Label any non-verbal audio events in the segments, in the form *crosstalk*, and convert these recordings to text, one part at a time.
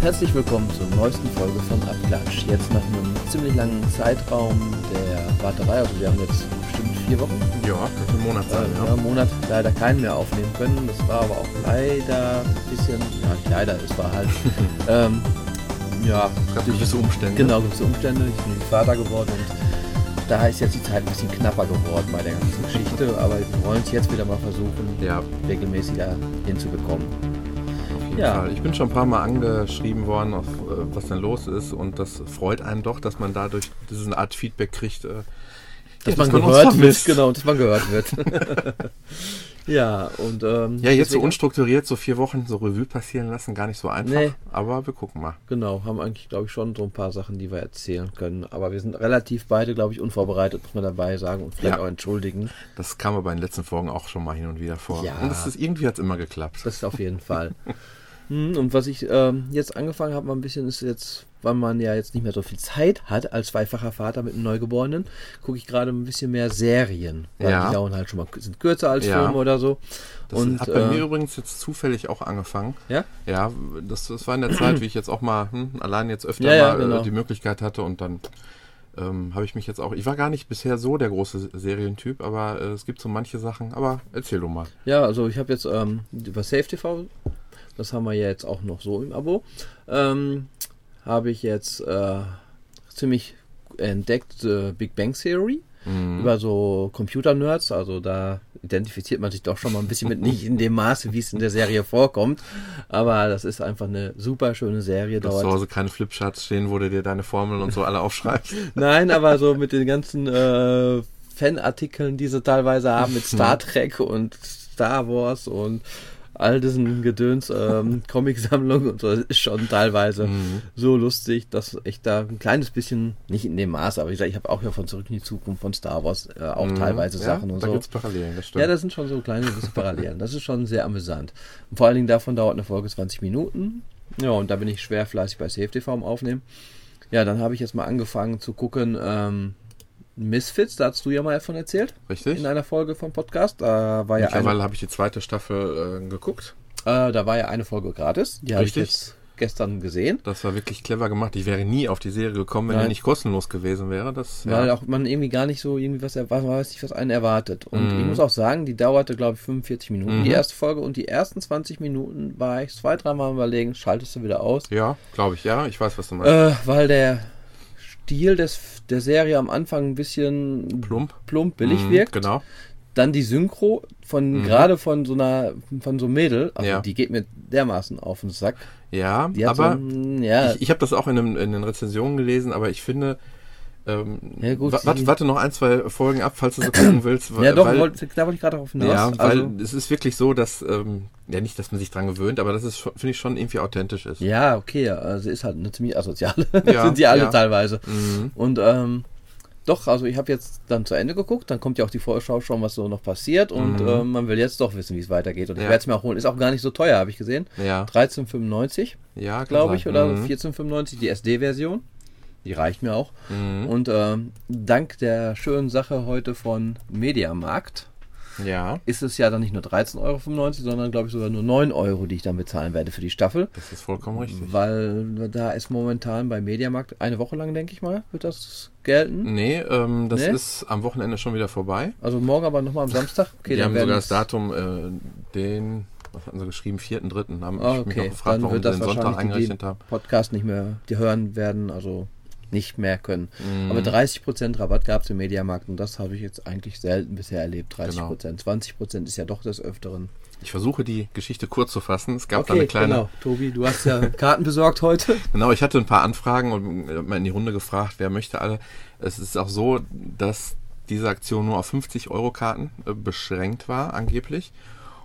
Herzlich willkommen zur neuesten Folge von Abklatsch. Jetzt nach einem ziemlich langen Zeitraum der Warterei, also wir haben jetzt vier Wochen, Ja, wird ein Monat äh, sein, ja. ja. einen Monat leider keinen mehr aufnehmen können. Das war aber auch leider ein bisschen, ja nicht leider, es war halt, *laughs* ähm, ja, gab gewisse Umstände. genau, gewisse Umstände. Ich bin Vater geworden und da ist jetzt die Zeit ein bisschen knapper geworden bei der ganzen Geschichte, aber wir wollen es jetzt wieder mal versuchen, Ja, regelmäßiger hinzubekommen. Ja. Fall. Ich bin schon ein paar Mal angeschrieben worden, auf, äh, was denn los ist und das freut einen doch, dass man dadurch diese Art Feedback kriegt, äh, dass man uns gehört wird, genau, dass man gehört wird. *laughs* ja, und ähm, Ja, jetzt so unstrukturiert, so vier Wochen so Revue passieren lassen, gar nicht so einfach. Nee. Aber wir gucken mal. Genau, haben eigentlich, glaube ich, schon so ein paar Sachen, die wir erzählen können. Aber wir sind relativ beide, glaube ich, unvorbereitet, muss man dabei sagen und vielleicht Ja. auch entschuldigen. Das kam aber in den letzten Folgen auch schon mal hin und wieder vor. Ja. Und es ist, irgendwie hat es immer geklappt. Das ist auf jeden Fall. *laughs* Hm, Und was ich ähm, jetzt angefangen habe, mal ein bisschen ist jetzt, weil man ja jetzt nicht mehr so viel Zeit hat als zweifacher Vater mit einem Neugeborenen, gucke ich gerade ein bisschen mehr Serien. Weil Ja. die dauern halt schon mal, sind kürzer als Ja. Filme oder so. Das und, hat bei äh, mir übrigens jetzt zufällig auch angefangen. Ja? Ja, das, das war in der Zeit, wie ich jetzt auch mal hm, allein jetzt öfter Ja, mal genau. äh, die Möglichkeit hatte und dann ähm, habe ich mich jetzt auch. Ich war gar nicht bisher so der große Serientyp, aber äh, es gibt so manche Sachen. Aber erzähl du mal. Ja, also ich habe jetzt ähm, über Safe TV, das haben wir ja jetzt auch noch so im Abo, ähm, habe ich jetzt äh, ziemlich entdeckt äh, Big Bang Theory Mhm. über so Computer-Nerds, also da identifiziert man sich doch schon mal ein bisschen mit, nicht in dem Maße, wie es in der Serie vorkommt, aber das ist einfach eine super schöne Serie. Du hast zu Hause keine Flipcharts stehen, wo du dir deine Formeln und so alle aufschreibst. *laughs* Nein, aber so mit den ganzen äh, Fanartikeln, die sie teilweise haben mit *laughs* Star Trek und Star Wars und all diesen Gedöns, ähm, *laughs* Comicsammlungen und so, das ist schon teilweise Mhm. so lustig, dass ich da ein kleines bisschen, nicht in dem Maße, aber wie gesagt, ich habe auch ja von Zurück in die Zukunft von Star Wars äh, auch Mhm. teilweise ja, Sachen und da so. gibt's Parallelen, das stimmt. Ja, das sind schon so kleine Parallelen. Das ist schon sehr amüsant. Und vor allen Dingen davon dauert eine Folge 20 Minuten. Ja, und da bin ich schwer fleißig bei CFTV am Aufnehmen. Ja, dann habe ich jetzt mal angefangen zu gucken, ähm, Misfits, da hast du ja mal davon erzählt, Richtig? in einer Folge vom Podcast. Da war ja Mittlerweile habe ich die zweite Staffel äh, geguckt. äh, da war ja eine Folge gratis. Die habe ich jetzt gestern gesehen. Das war wirklich clever gemacht. Ich wäre nie auf die Serie gekommen, wenn Nein. die nicht kostenlos gewesen wäre. Das, Weil ja. auch man irgendwie gar nicht so irgendwie was erwartet, weiß nicht, was einen erwartet. Und Mhm. ich muss auch sagen, die dauerte, glaube ich, 45 Minuten, Mhm. die erste Folge. Und die ersten 20 Minuten war ich zwei, dreimal überlegen, schaltest du wieder aus. ja, glaube ich, ja. Ich weiß, was du meinst. Äh, weil der Stil des, der Serie am Anfang ein bisschen Plump. plump billig Mhm, wirkt. Genau. Dann die Synchro von Mhm. gerade von so einer von so einem Mädel, Ja. die geht mir dermaßen auf den Sack. Ja, aber so ja, ich, ich habe das auch in, dem, in den Rezensionen gelesen, aber ich finde, ähm, Ja, gut, wa- warte, warte noch ein, zwei Folgen ab, falls du so gucken willst. ja doch, weil, wollte, da wollte ich gerade drauf hinaus. ja, weil also, es ist wirklich so, dass, ähm, ja nicht, dass man sich dran gewöhnt, aber dass es, finde ich, schon irgendwie authentisch ist. ja, okay, also ist halt eine ziemlich asoziale. *laughs* Ja, sind die alle ja. teilweise. Mhm. Und ähm, doch, also ich habe jetzt dann zu Ende geguckt, dann kommt ja auch die Vorschau schon, was so noch passiert und Mhm. ähm, man will jetzt doch wissen, wie es weitergeht. Und ich werde es mir auch holen. Ist auch gar nicht so teuer, habe ich gesehen. Ja, 13,95. ja, glaube ich, oder Mhm. 1495, die SD-Version. Die reicht mir auch. Mhm. Und ähm, dank der schönen Sache heute von Mediamarkt Ja, ist es ja dann nicht nur 13,95 Euro, sondern glaube ich sogar nur 9 Euro, die ich dann bezahlen werde für die Staffel. das ist vollkommen richtig. Weil da ist momentan bei Mediamarkt eine Woche lang, denke ich mal, wird das gelten. Nee, ähm, das Nee? ist am Wochenende schon wieder vorbei. Also morgen aber nochmal am Samstag. Okay, Die haben sogar das Datum, äh, den, was hatten sie geschrieben, 4.3. Haben Ah, ich mich okay. noch gefragt, Dann warum sie das den Sonntag eingerechnet haben. Podcast nicht mehr, die hören werden, also nicht mehr können. Mhm. Aber 30% Rabatt gab es im Mediamarkt und das habe ich jetzt eigentlich selten bisher erlebt. 30%. Genau. 20% ist ja doch des Öfteren. Ich versuche die Geschichte kurz zu fassen. Es gab da eine kleine. genau. Tobi, du hast ja *laughs* Karten besorgt heute. Genau, ich hatte ein paar Anfragen und mal in die Runde gefragt, wer möchte alle. Es ist auch so, dass diese Aktion nur auf 50 Euro Karten äh, beschränkt war, angeblich.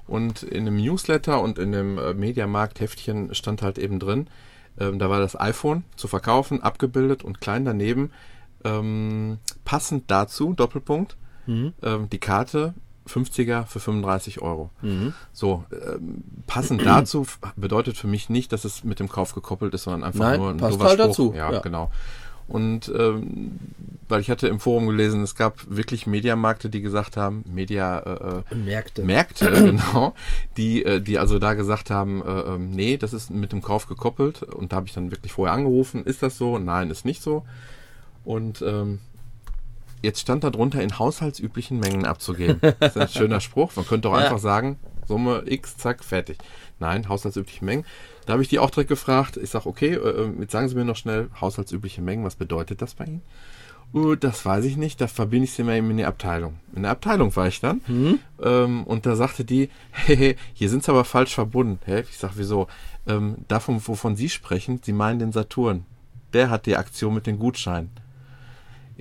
Und in dem Newsletter und in dem äh, Mediamarkt-Heftchen stand halt eben drin, ähm, da war das iPhone zu verkaufen, abgebildet und klein daneben, ähm, passend dazu, Doppelpunkt, Mhm. ähm, die Karte 50er für 35 Euro. So, ähm, passend dazu bedeutet für mich nicht, dass es mit dem Kauf gekoppelt ist, sondern einfach Nein, nur ein passt halt Spruch. dazu, Ja, ja. genau. Und ähm, weil ich hatte im Forum gelesen, es gab wirklich Mediamarkte, die gesagt haben, Media äh, äh, Märkte. Märkte, *clears throat* genau, die, äh, die also da gesagt haben, äh, ähm, nee, das ist mit dem Kauf gekoppelt. Und da habe ich dann wirklich vorher angerufen, ist das so? Nein, ist nicht so. Und ähm, jetzt stand da drunter, in haushaltsüblichen Mengen abzugeben. Das ist ein schöner Spruch. Man könnte auch Ja. einfach sagen, Summe X, zack, fertig. Nein, haushaltsübliche Mengen. Da habe ich die auch direkt gefragt. Ich sage, okay, äh, jetzt sagen Sie mir noch schnell, haushaltsübliche Mengen, was bedeutet das bei Ihnen? Uh, das weiß ich nicht, da verbinde ich sie mal eben in die Abteilung. In der Abteilung war ich dann. Ähm, und da sagte die, *laughs* hey, hier sind sie aber falsch verbunden. Hä? Ich sag, wieso? Ähm, davon, wovon Sie sprechen, Sie meinen den Saturn. Der hat die Aktion mit den Gutscheinen.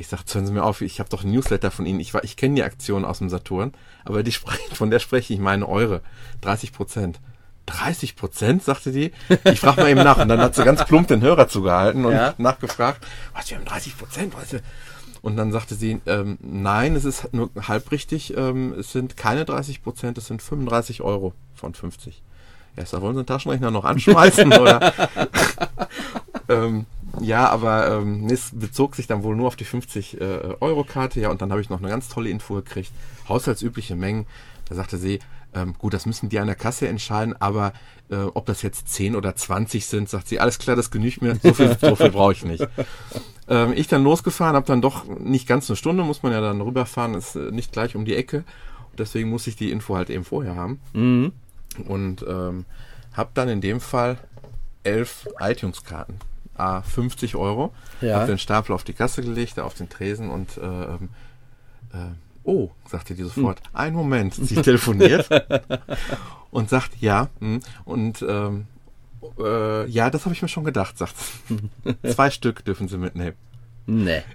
Ich sag, hören Sie mir auf, ich habe doch ein Newsletter von Ihnen. Ich, ich kenne die Aktion aus dem Saturn, aber die sprechen, von der spreche ich meine eure. 30 Prozent. 30 Prozent, sagte die. Ich frage mal eben nach. Und dann hat sie ganz plump den Hörer zugehalten und Ja. nachgefragt, was, wir haben 30 Prozent, weißt du? Und dann sagte sie, ähm, nein, es ist nur halb richtig, ähm, es sind keine 30 Prozent, es sind 35 Euro von 50. Ja, da wollen Sie den Taschenrechner noch anschmeißen, *laughs* oder? *laughs* ähm, ja, aber ähm, es bezog sich dann wohl nur auf die 50 äh, Euro-Karte. Ja, und dann habe ich noch eine ganz tolle Info gekriegt. Haushaltsübliche Mengen. Da sagte sie, ähm, gut, das müssen die an der Kasse entscheiden, aber äh, ob das jetzt 10 oder 20 sind, sagt sie, alles klar, das genügt mir, so viel, so viel brauche ich nicht. *laughs* Ähm, ich dann losgefahren, habe dann doch nicht ganz eine Stunde, muss man ja dann rüberfahren, ist äh, nicht gleich um die Ecke. Deswegen muss ich die Info halt eben vorher haben. Mhm. Und ähm, habe dann in dem Fall elf iTunes-Karten. A 50 Euro. Ja. Hab den Stapel auf die Kasse gelegt, auf den Tresen und äh, ähm, äh, oh, sagte die sofort, ein Moment, sie telefoniert *laughs* und sagt ja. hm, Und ähm, äh, ja, das habe ich mir schon gedacht, sagt. *laughs* Zwei Stück dürfen sie mitnehmen. Nee. *laughs*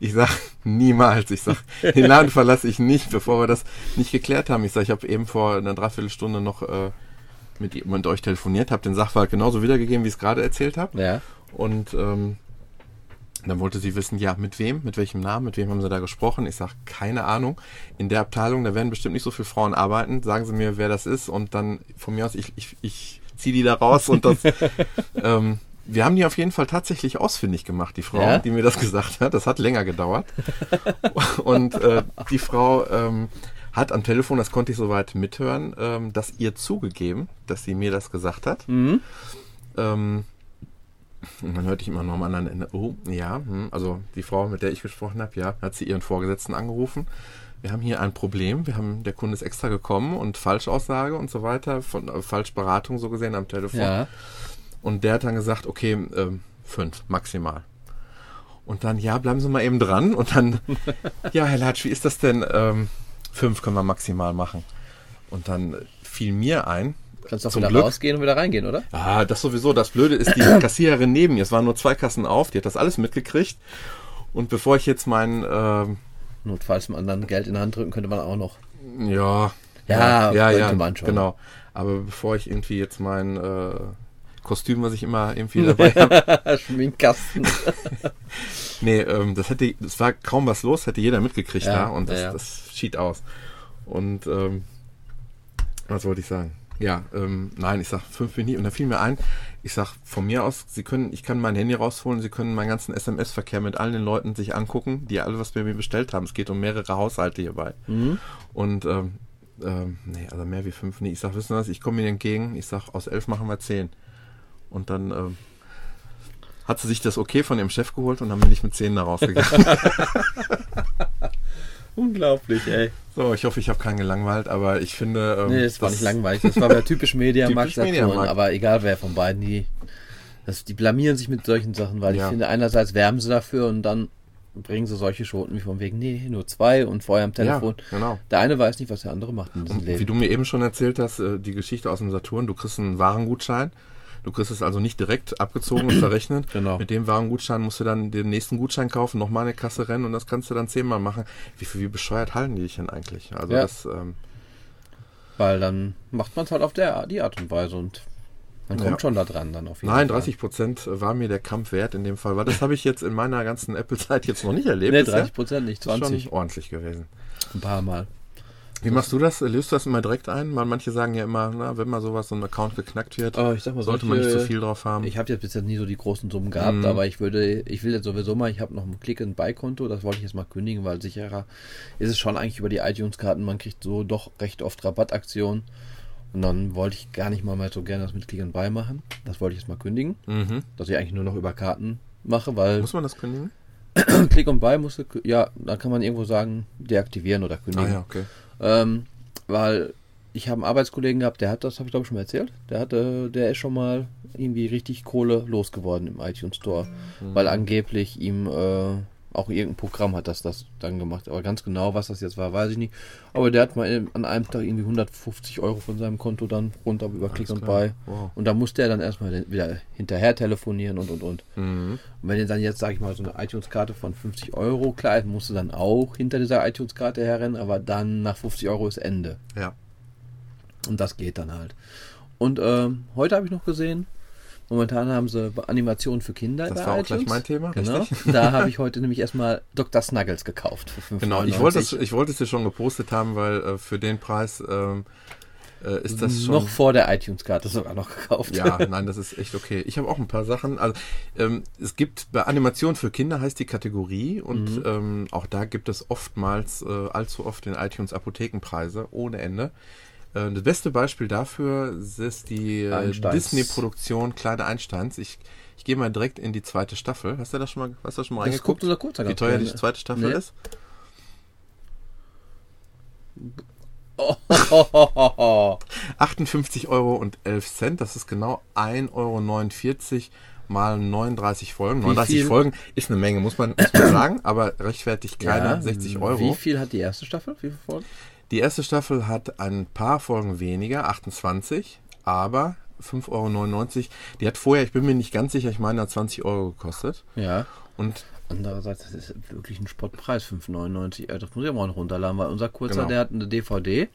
Ich sag niemals. Ich sag, den Laden verlasse ich nicht, bevor wir das nicht geklärt haben. Ich sag, ich habe eben vor einer Dreiviertelstunde noch äh, mit, mit euch telefoniert, habe den Sachverhalt genauso wiedergegeben, wie ich es gerade erzählt habe. Ja. Und ähm, dann wollte sie wissen, ja, mit wem, mit welchem Namen, mit wem haben sie da gesprochen? Ich sag, keine Ahnung. In der Abteilung, da werden bestimmt nicht so viele Frauen arbeiten. Sagen Sie mir, wer das ist und dann von mir aus, ich, ich, ich ziehe die da raus und das. *laughs* ähm, wir haben die auf jeden Fall tatsächlich ausfindig gemacht, die Frau, Ja? die mir das gesagt hat. Das hat länger gedauert. *laughs* und äh, die Frau ähm, hat am Telefon, das konnte ich soweit mithören, ähm, das ihr zugegeben, dass sie mir das gesagt hat. Mhm. Ähm, und dann hörte ich immer noch am anderen Ende, oh, ja, hm, also die Frau, mit der ich gesprochen habe, ja, hat sie ihren Vorgesetzten angerufen. Wir haben hier ein Problem, wir haben, der Kunde ist extra gekommen und Falschaussage und so weiter, von äh, Falschberatung so gesehen am Telefon. Ja. Und der hat dann gesagt, okay, ähm, fünf maximal. Und dann, ja, bleiben Sie mal eben dran. Und dann, *laughs* ja, Herr Latsch, wie ist das denn? Ähm, fünf können wir maximal machen. Und dann fiel mir ein, Kannst doch Zum wieder Glück. rausgehen und wieder reingehen, oder? Ah, das sowieso. Das Blöde ist, die *clears throat* Kassiererin neben mir, es waren nur zwei Kassen auf, die hat das alles mitgekriegt. Und bevor ich jetzt mein, ähm, Notfalls dem anderen Geld in die Hand drücken könnte man auch noch. ja, Ja, ja, ja, man schon. genau. Aber bevor ich irgendwie jetzt mein äh, Kostüm, was ich immer irgendwie *laughs* dabei habe, Schminkkasten. *laughs* nee, ähm, das hätte, das war kaum was los, hätte jeder mitgekriegt Ja, da und das, ja, ja. das schied aus. Und ähm, was wollte ich sagen? Ja, ähm, nein, ich sag fünf Minuten und da fiel mir ein, ich sag von mir aus, Sie können, ich kann mein Handy rausholen, Sie können meinen ganzen SMS-Verkehr mit allen den Leuten sich angucken, die alle was bei mir bestellt haben. Es geht um mehrere Haushalte hierbei. Mhm. Und ähm, ähm, nee, also mehr wie fünf, nee, ich sag, wissen Sie was, ich komme Ihnen entgegen, ich sag, aus elf machen wir zehn. Und dann ähm, hat sie sich das okay von ihrem Chef geholt und dann bin ich mit zehn da rausgegangen. *laughs* Unglaublich, ey. so, ich hoffe, ich habe keinen gelangweilt, aber ich finde. Ähm, Nee, das war nicht langweilig. Das war *laughs* wieder typisch Mediamarkt. Mediamarkt. Aber egal wer von beiden, die, das, die blamieren sich mit solchen Sachen, weil Ja. ich finde, einerseits werben sie dafür und dann bringen sie solche Schoten wie von wegen, nee, nur zwei und vorher am Telefon. Ja, genau. Der eine weiß nicht, was der andere macht in diesem Und wie Leben. du mir eben schon erzählt hast, äh, die Geschichte aus dem Saturn, du kriegst einen Warengutschein. Du kriegst es also nicht direkt abgezogen und verrechnet. *clears throat* Genau. Mit dem Warengutschein musst du dann den nächsten Gutschein kaufen, nochmal eine Kasse rennen und das kannst du dann zehnmal machen. Wie, wie bescheuert halten die dich denn eigentlich? Also Ja. das, ähm, Weil dann macht man es halt auf der, die Art und Weise und man kommt Ja. schon da dran dann auf jeden Nein, Fall. 30 Prozent war mir der Kampf wert in dem Fall, weil das habe ich jetzt in meiner ganzen Apple-Zeit jetzt noch nicht erlebt. Nee, bisher. 30 Prozent, nicht Das ist 20. Schon ordentlich gewesen. Ein paar Mal. Wie machst du das? Löst du das immer direkt ein? Manche sagen ja immer, na, wenn mal sowas, so ein Account geknackt wird, sag mal, sollte solche- man nicht zu viel drauf haben. Ich habe jetzt bisher nie so die großen Summen gehabt, Mhm. aber ich würde, ich will jetzt sowieso mal, ich habe noch ein Click and Buy Konto, das wollte ich jetzt mal kündigen, weil sicherer ist es schon eigentlich über die iTunes-Karten, man kriegt so doch recht oft Rabattaktionen. Und dann wollte ich gar nicht mal mehr so gerne das mit Click and Buy machen. Das wollte ich jetzt mal kündigen, mhm. dass ich eigentlich nur noch über Karten mache, weil Muss man das kündigen? *clears throat* Click and Buy musste, ja, da kann man irgendwo sagen, deaktivieren oder Ah kündigen. ja, okay. Ähm, weil ich habe einen Arbeitskollegen gehabt, der hat das, habe ich glaube ich schon mal erzählt, der hatte, der ist schon mal irgendwie richtig Kohle losgeworden im iTunes Store, weil angeblich ihm äh, auch irgendein Programm hat das das dann gemacht. Aber ganz genau, was das jetzt war, weiß ich nicht. Aber der hat mal an einem Tag irgendwie 150 Euro von seinem Konto dann runter über and klar. Buy. Wow. Und da musste er dann erstmal wieder hinterher telefonieren und und und. Mhm. Und wenn ihr dann jetzt, sage ich mal, so eine iTunes-Karte von 50 Euro, klar, musst du dann auch hinter dieser iTunes-Karte herrennen, aber dann nach 50 Euro ist Ende. Ja. Und das geht dann halt. Und ähm, heute habe ich noch gesehen, momentan haben sie Animationen für Kinder. Das bei war auch iTunes. gleich mein Thema, Genau. richtig? *laughs* Da habe ich heute nämlich erstmal Dr. Snuggles gekauft für 5,99. Genau, ich wollte, es, ich wollte es dir schon gepostet haben, weil äh, für den Preis ähm, äh, ist das schon... noch vor der iTunes-Karte sogar noch gekauft. Ja, nein, das ist echt okay. Ich habe auch ein paar Sachen. Also ähm, es gibt bei Animation für Kinder heißt die Kategorie und Mhm. ähm, auch da gibt es oftmals äh, allzu oft den iTunes Apothekenpreise ohne Ende. Äh, das beste Beispiel dafür ist die äh. Disney-Produktion Kleine Einsteins. Ich, ich gehe mal direkt in die zweite Staffel. Hast du das schon mal, hast du das schon mal das guckt reingeguckt? unser Kurzer Wie teuer die zweite Staffel Nee. ist? Oh, oh, oh, oh, oh. 58 Euro und 11 Cent. Das ist genau 1,49 Euro mal 39 Folgen. 39 viel? Folgen ist eine Menge, muss man, muss man sagen, aber rechtfertigt keine Ja, 60 Euro. Wie viel hat die erste Staffel? Wie viele Folgen? Die erste Staffel hat ein paar Folgen weniger, 28, aber 5,99 Euro. Die hat vorher, ich bin mir nicht ganz sicher, ich meine, hat 20 Euro gekostet. Ja. Und Andererseits, das ist wirklich ein Spottpreis, 5,99. Äh, Das muss ich auch mal noch runterladen, weil unser Kurzer, Genau. der hat eine DVD.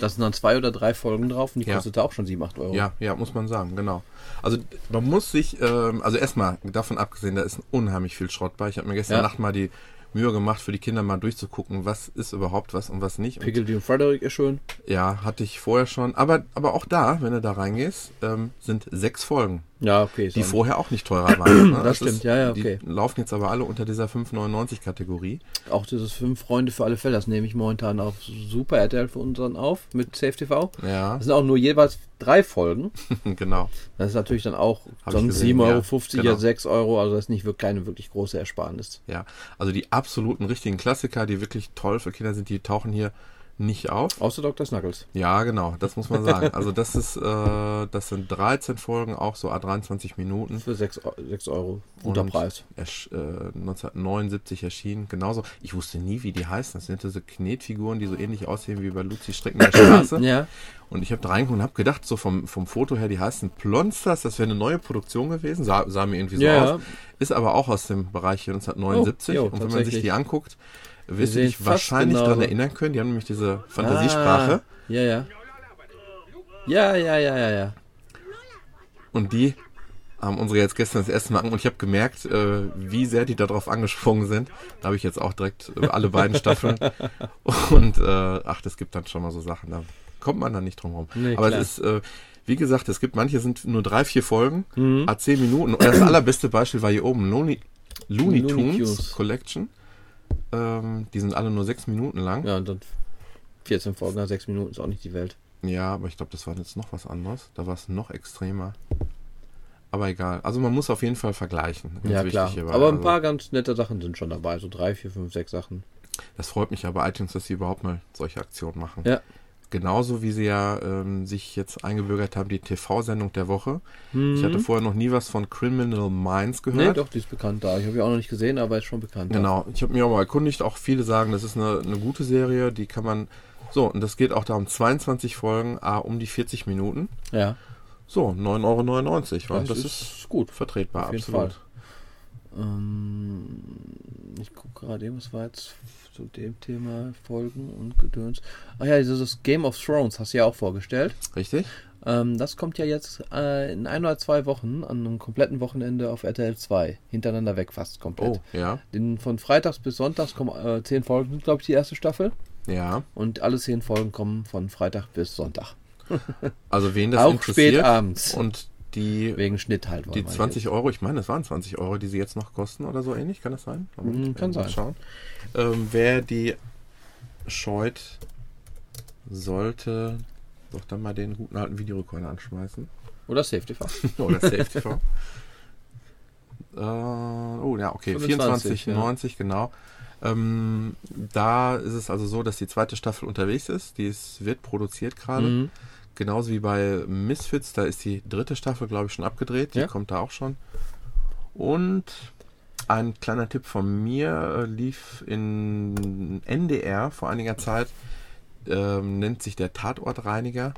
Da sind dann zwei oder drei Folgen drauf und die Ja. kostete auch schon 7, 8 Euro. Ja, ja, muss man sagen, genau. Also man muss sich, ähm, also erstmal davon abgesehen, da ist unheimlich viel Schrott bei. Ich habe mir gestern Ja. Nacht mal die Mühe gemacht, für die Kinder mal durchzugucken, was ist überhaupt was und was nicht. Und, Piggledy und Frederick ist schön. ja, hatte ich vorher schon. Aber, aber auch da, wenn du da reingehst, ähm, sind sechs Folgen, Ja, okay. ist die vorher auch nicht teurer waren. ne? *clears throat* Das stimmt, ja, ja, okay. Die laufen jetzt aber alle unter dieser 5,99-Kategorie. Auch dieses fünf Freunde für alle Fälle, das nehme ich momentan auf Super RTL für unseren auf mit Safe TV. Ja, Das sind auch nur jeweils drei Folgen. *laughs* genau. Das ist natürlich dann auch Hab sonst gesehen, 7,50 ja, Euro, genau. ja 6 Euro. Also das ist nicht wirklich keine wirklich große Ersparnis. Ja, also die absoluten richtigen Klassiker, die wirklich toll für Kinder sind, die tauchen hier nicht auf. Außer Dr. Snuggles. Ja, genau, das muss man sagen. Also das ist, äh, das sind 13 Folgen, auch so a 23 Minuten. Für 6, Eu- 6 Euro. Guter Und Preis. ersch- äh, 1979 erschienen. Genauso. Ich wusste nie, wie die heißen. Das sind diese Knetfiguren, die so ähnlich aussehen wie bei Luzi Strecken der *coughs* Straße. Ja. Und ich habe da reingeguckt und habe gedacht, so vom, vom Foto her, die heißen Plonsters. Das wäre eine neue Produktion gewesen. Sah, sah mir irgendwie so Ja, aus. Ist aber auch aus dem Bereich hier 1979. Oh, jo, und wenn man sich die anguckt, wirst du dich wahrscheinlich genau daran erinnern können. Die haben nämlich diese Fantasiesprache. Ah, ja, ja. Ja, ja, ja, ja, ja. Und die haben unsere jetzt gestern das erste Mal an und ich habe gemerkt, äh, wie sehr die darauf angesprungen sind. Da habe ich jetzt auch direkt äh, alle beiden Staffeln. *laughs* Und äh, ach, das gibt dann schon mal so Sachen. Da kommt man dann nicht drum rum. Nee, Aber klar. es ist, äh, wie gesagt, es gibt manche sind nur drei, vier Folgen, Mhm. a zehn Minuten. Und das allerbeste Beispiel war hier oben Looney, Looney Looney Tunes. Collection. Ähm, die sind alle nur sechs Minuten lang. Ja, und dann 14 Folgen nach 6 Minuten ist auch nicht die Welt. Ja, aber ich glaube, das war jetzt noch was anderes. Da war es noch extremer. Aber egal. Also man muss auf jeden Fall vergleichen. Ja, klar. hierbei. Aber ein Also, paar ganz nette Sachen sind schon dabei. So 3, 4, 5, 6 Sachen. Das freut mich aber iTunes, dass sie überhaupt mal solche Aktionen machen. Ja. Genauso wie sie ja ähm, sich jetzt eingebürgert haben, die TV-Sendung der Woche. Ich hatte Mhm. vorher noch nie was von Criminal Minds Nee, gehört. doch, die ist bekannt da. Ich habe die auch noch nicht gesehen, aber ist schon bekannt. Genau, ich habe mich auch mal erkundigt. Auch viele sagen, das ist eine, eine gute Serie, die kann man. So, und das geht auch da um 22 Folgen, ah, um die 40 Minuten. Ja, So, 9,99 Euro. das, Das, ist, ist gut. vertretbar, absolut. Ähm, ich gucke gerade eben, was war jetzt zu dem Thema Folgen und Gedöns. Ach ja, dieses Game of Thrones hast du ja auch vorgestellt. Richtig? Ähm, das kommt ja jetzt äh, in ein oder zwei Wochen an einem kompletten Wochenende auf RTL 2. Hintereinander weg fast komplett. Oh, ja. Den, von Freitags bis Sonntags kommen äh, zehn Folgen, glaube ich, die erste Staffel. Ja. Und alle zehn Folgen kommen von Freitag bis Sonntag. Also wen das Auch interessiert. spät abends. Und die, Wegen Schnitt halt. die wir 20 Euro, ich meine, das waren 20 Euro, die sie jetzt noch kosten oder so ähnlich, kann das sein? Mm, kann sein. Schauen. Ähm, wer die scheut, sollte doch dann mal den guten alten Videorekorder anschmeißen. Oder Safety TV. *laughs* Oder Safe TV. äh, oh ja, okay, 25, 24,90, genau. Ähm, da ist es also so, dass die zweite Staffel unterwegs ist. Die ist, wird produziert gerade. Mhm. Genauso wie bei Misfits, da ist die dritte Staffel, glaube ich, schon abgedreht. Die Ja. kommt da auch schon. Und ein kleiner Tipp von mir äh, lief in NDR vor einiger Zeit, ähm, nennt sich der Tatortreiniger.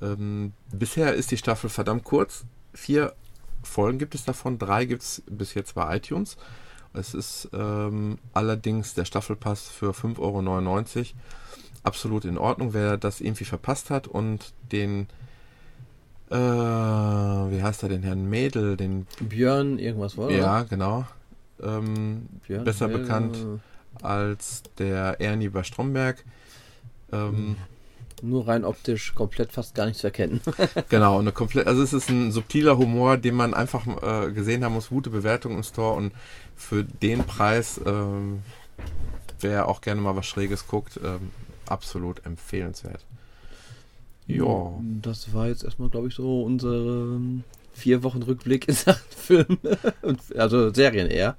Ähm, bisher ist die Staffel verdammt kurz. Vier Folgen gibt es davon, drei gibt es bis jetzt bei iTunes. Es ist ähm, allerdings der Staffelpass für 5,99 Euro absolut in Ordnung. Wer das irgendwie verpasst hat und den, äh, wie heißt er, den Herrn Mädel, den, Björn, irgendwas war ja, genau, ähm, Björn, besser Mädel, bekannt als der Ernie bei Stromberg. Ähm, Nur rein optisch komplett fast gar nicht zu erkennen. *laughs* Genau, eine komplett, also es ist ein subtiler Humor, den man einfach äh, gesehen haben muss, gute Bewertung im Store und für den Preis, ähm, wer auch gerne mal was Schräges guckt, ähm, absolut empfehlenswert. Ja, Das war jetzt erstmal, glaube ich, so unsere ähm, vier Wochen Rückblick in Sachen *laughs* Film. Und, also Serien eher.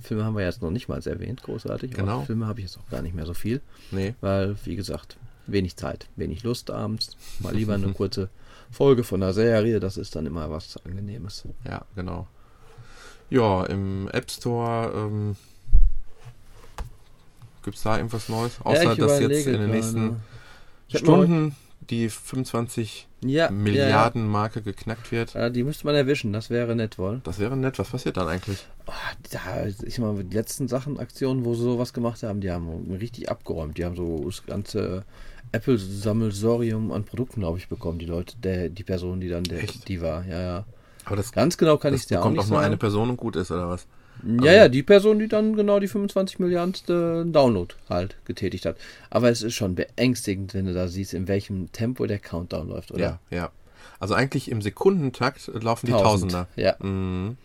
Filme haben wir jetzt noch nicht mal erwähnt, großartig. Genau. Aber Filme habe ich jetzt auch gar nicht mehr so viel, nee, weil, wie gesagt, wenig Zeit, wenig Lust abends. Mal lieber eine kurze Folge von einer Serie, das ist dann immer was Angenehmes. ja, genau. Ja, im App Store ähm, gibt es da irgendwas Neues? Außer, ich dass jetzt in den nächsten Stunden die 25 ja, Milliarden Marke geknackt wird. Ja, ja. Die müsste man erwischen, das wäre nett wohl. Das wäre nett. Was passiert dann eigentlich? Oh, da, ich mal, die letzten Sachen, Aktionen, wo sie sowas gemacht haben, die haben richtig abgeräumt. Die haben so das ganze Apple-Sammelsorium an Produkten, glaube ich, bekommen, die Leute, der, die Person, die dann der, Echt? die war. Ja, ja. Aber das, Ganz genau kann ich es dir auch nicht auch nur sagen. eine Person und gut ist, oder was? Ja, ja, die Person, die dann genau die 25 Milliardenste Download halt getätigt hat. Aber es ist schon beängstigend, wenn du da siehst, in welchem Tempo der Countdown läuft, oder? Ja, ja. Also eigentlich im Sekundentakt laufen die Tausend. Tausender. Ja, Mhm.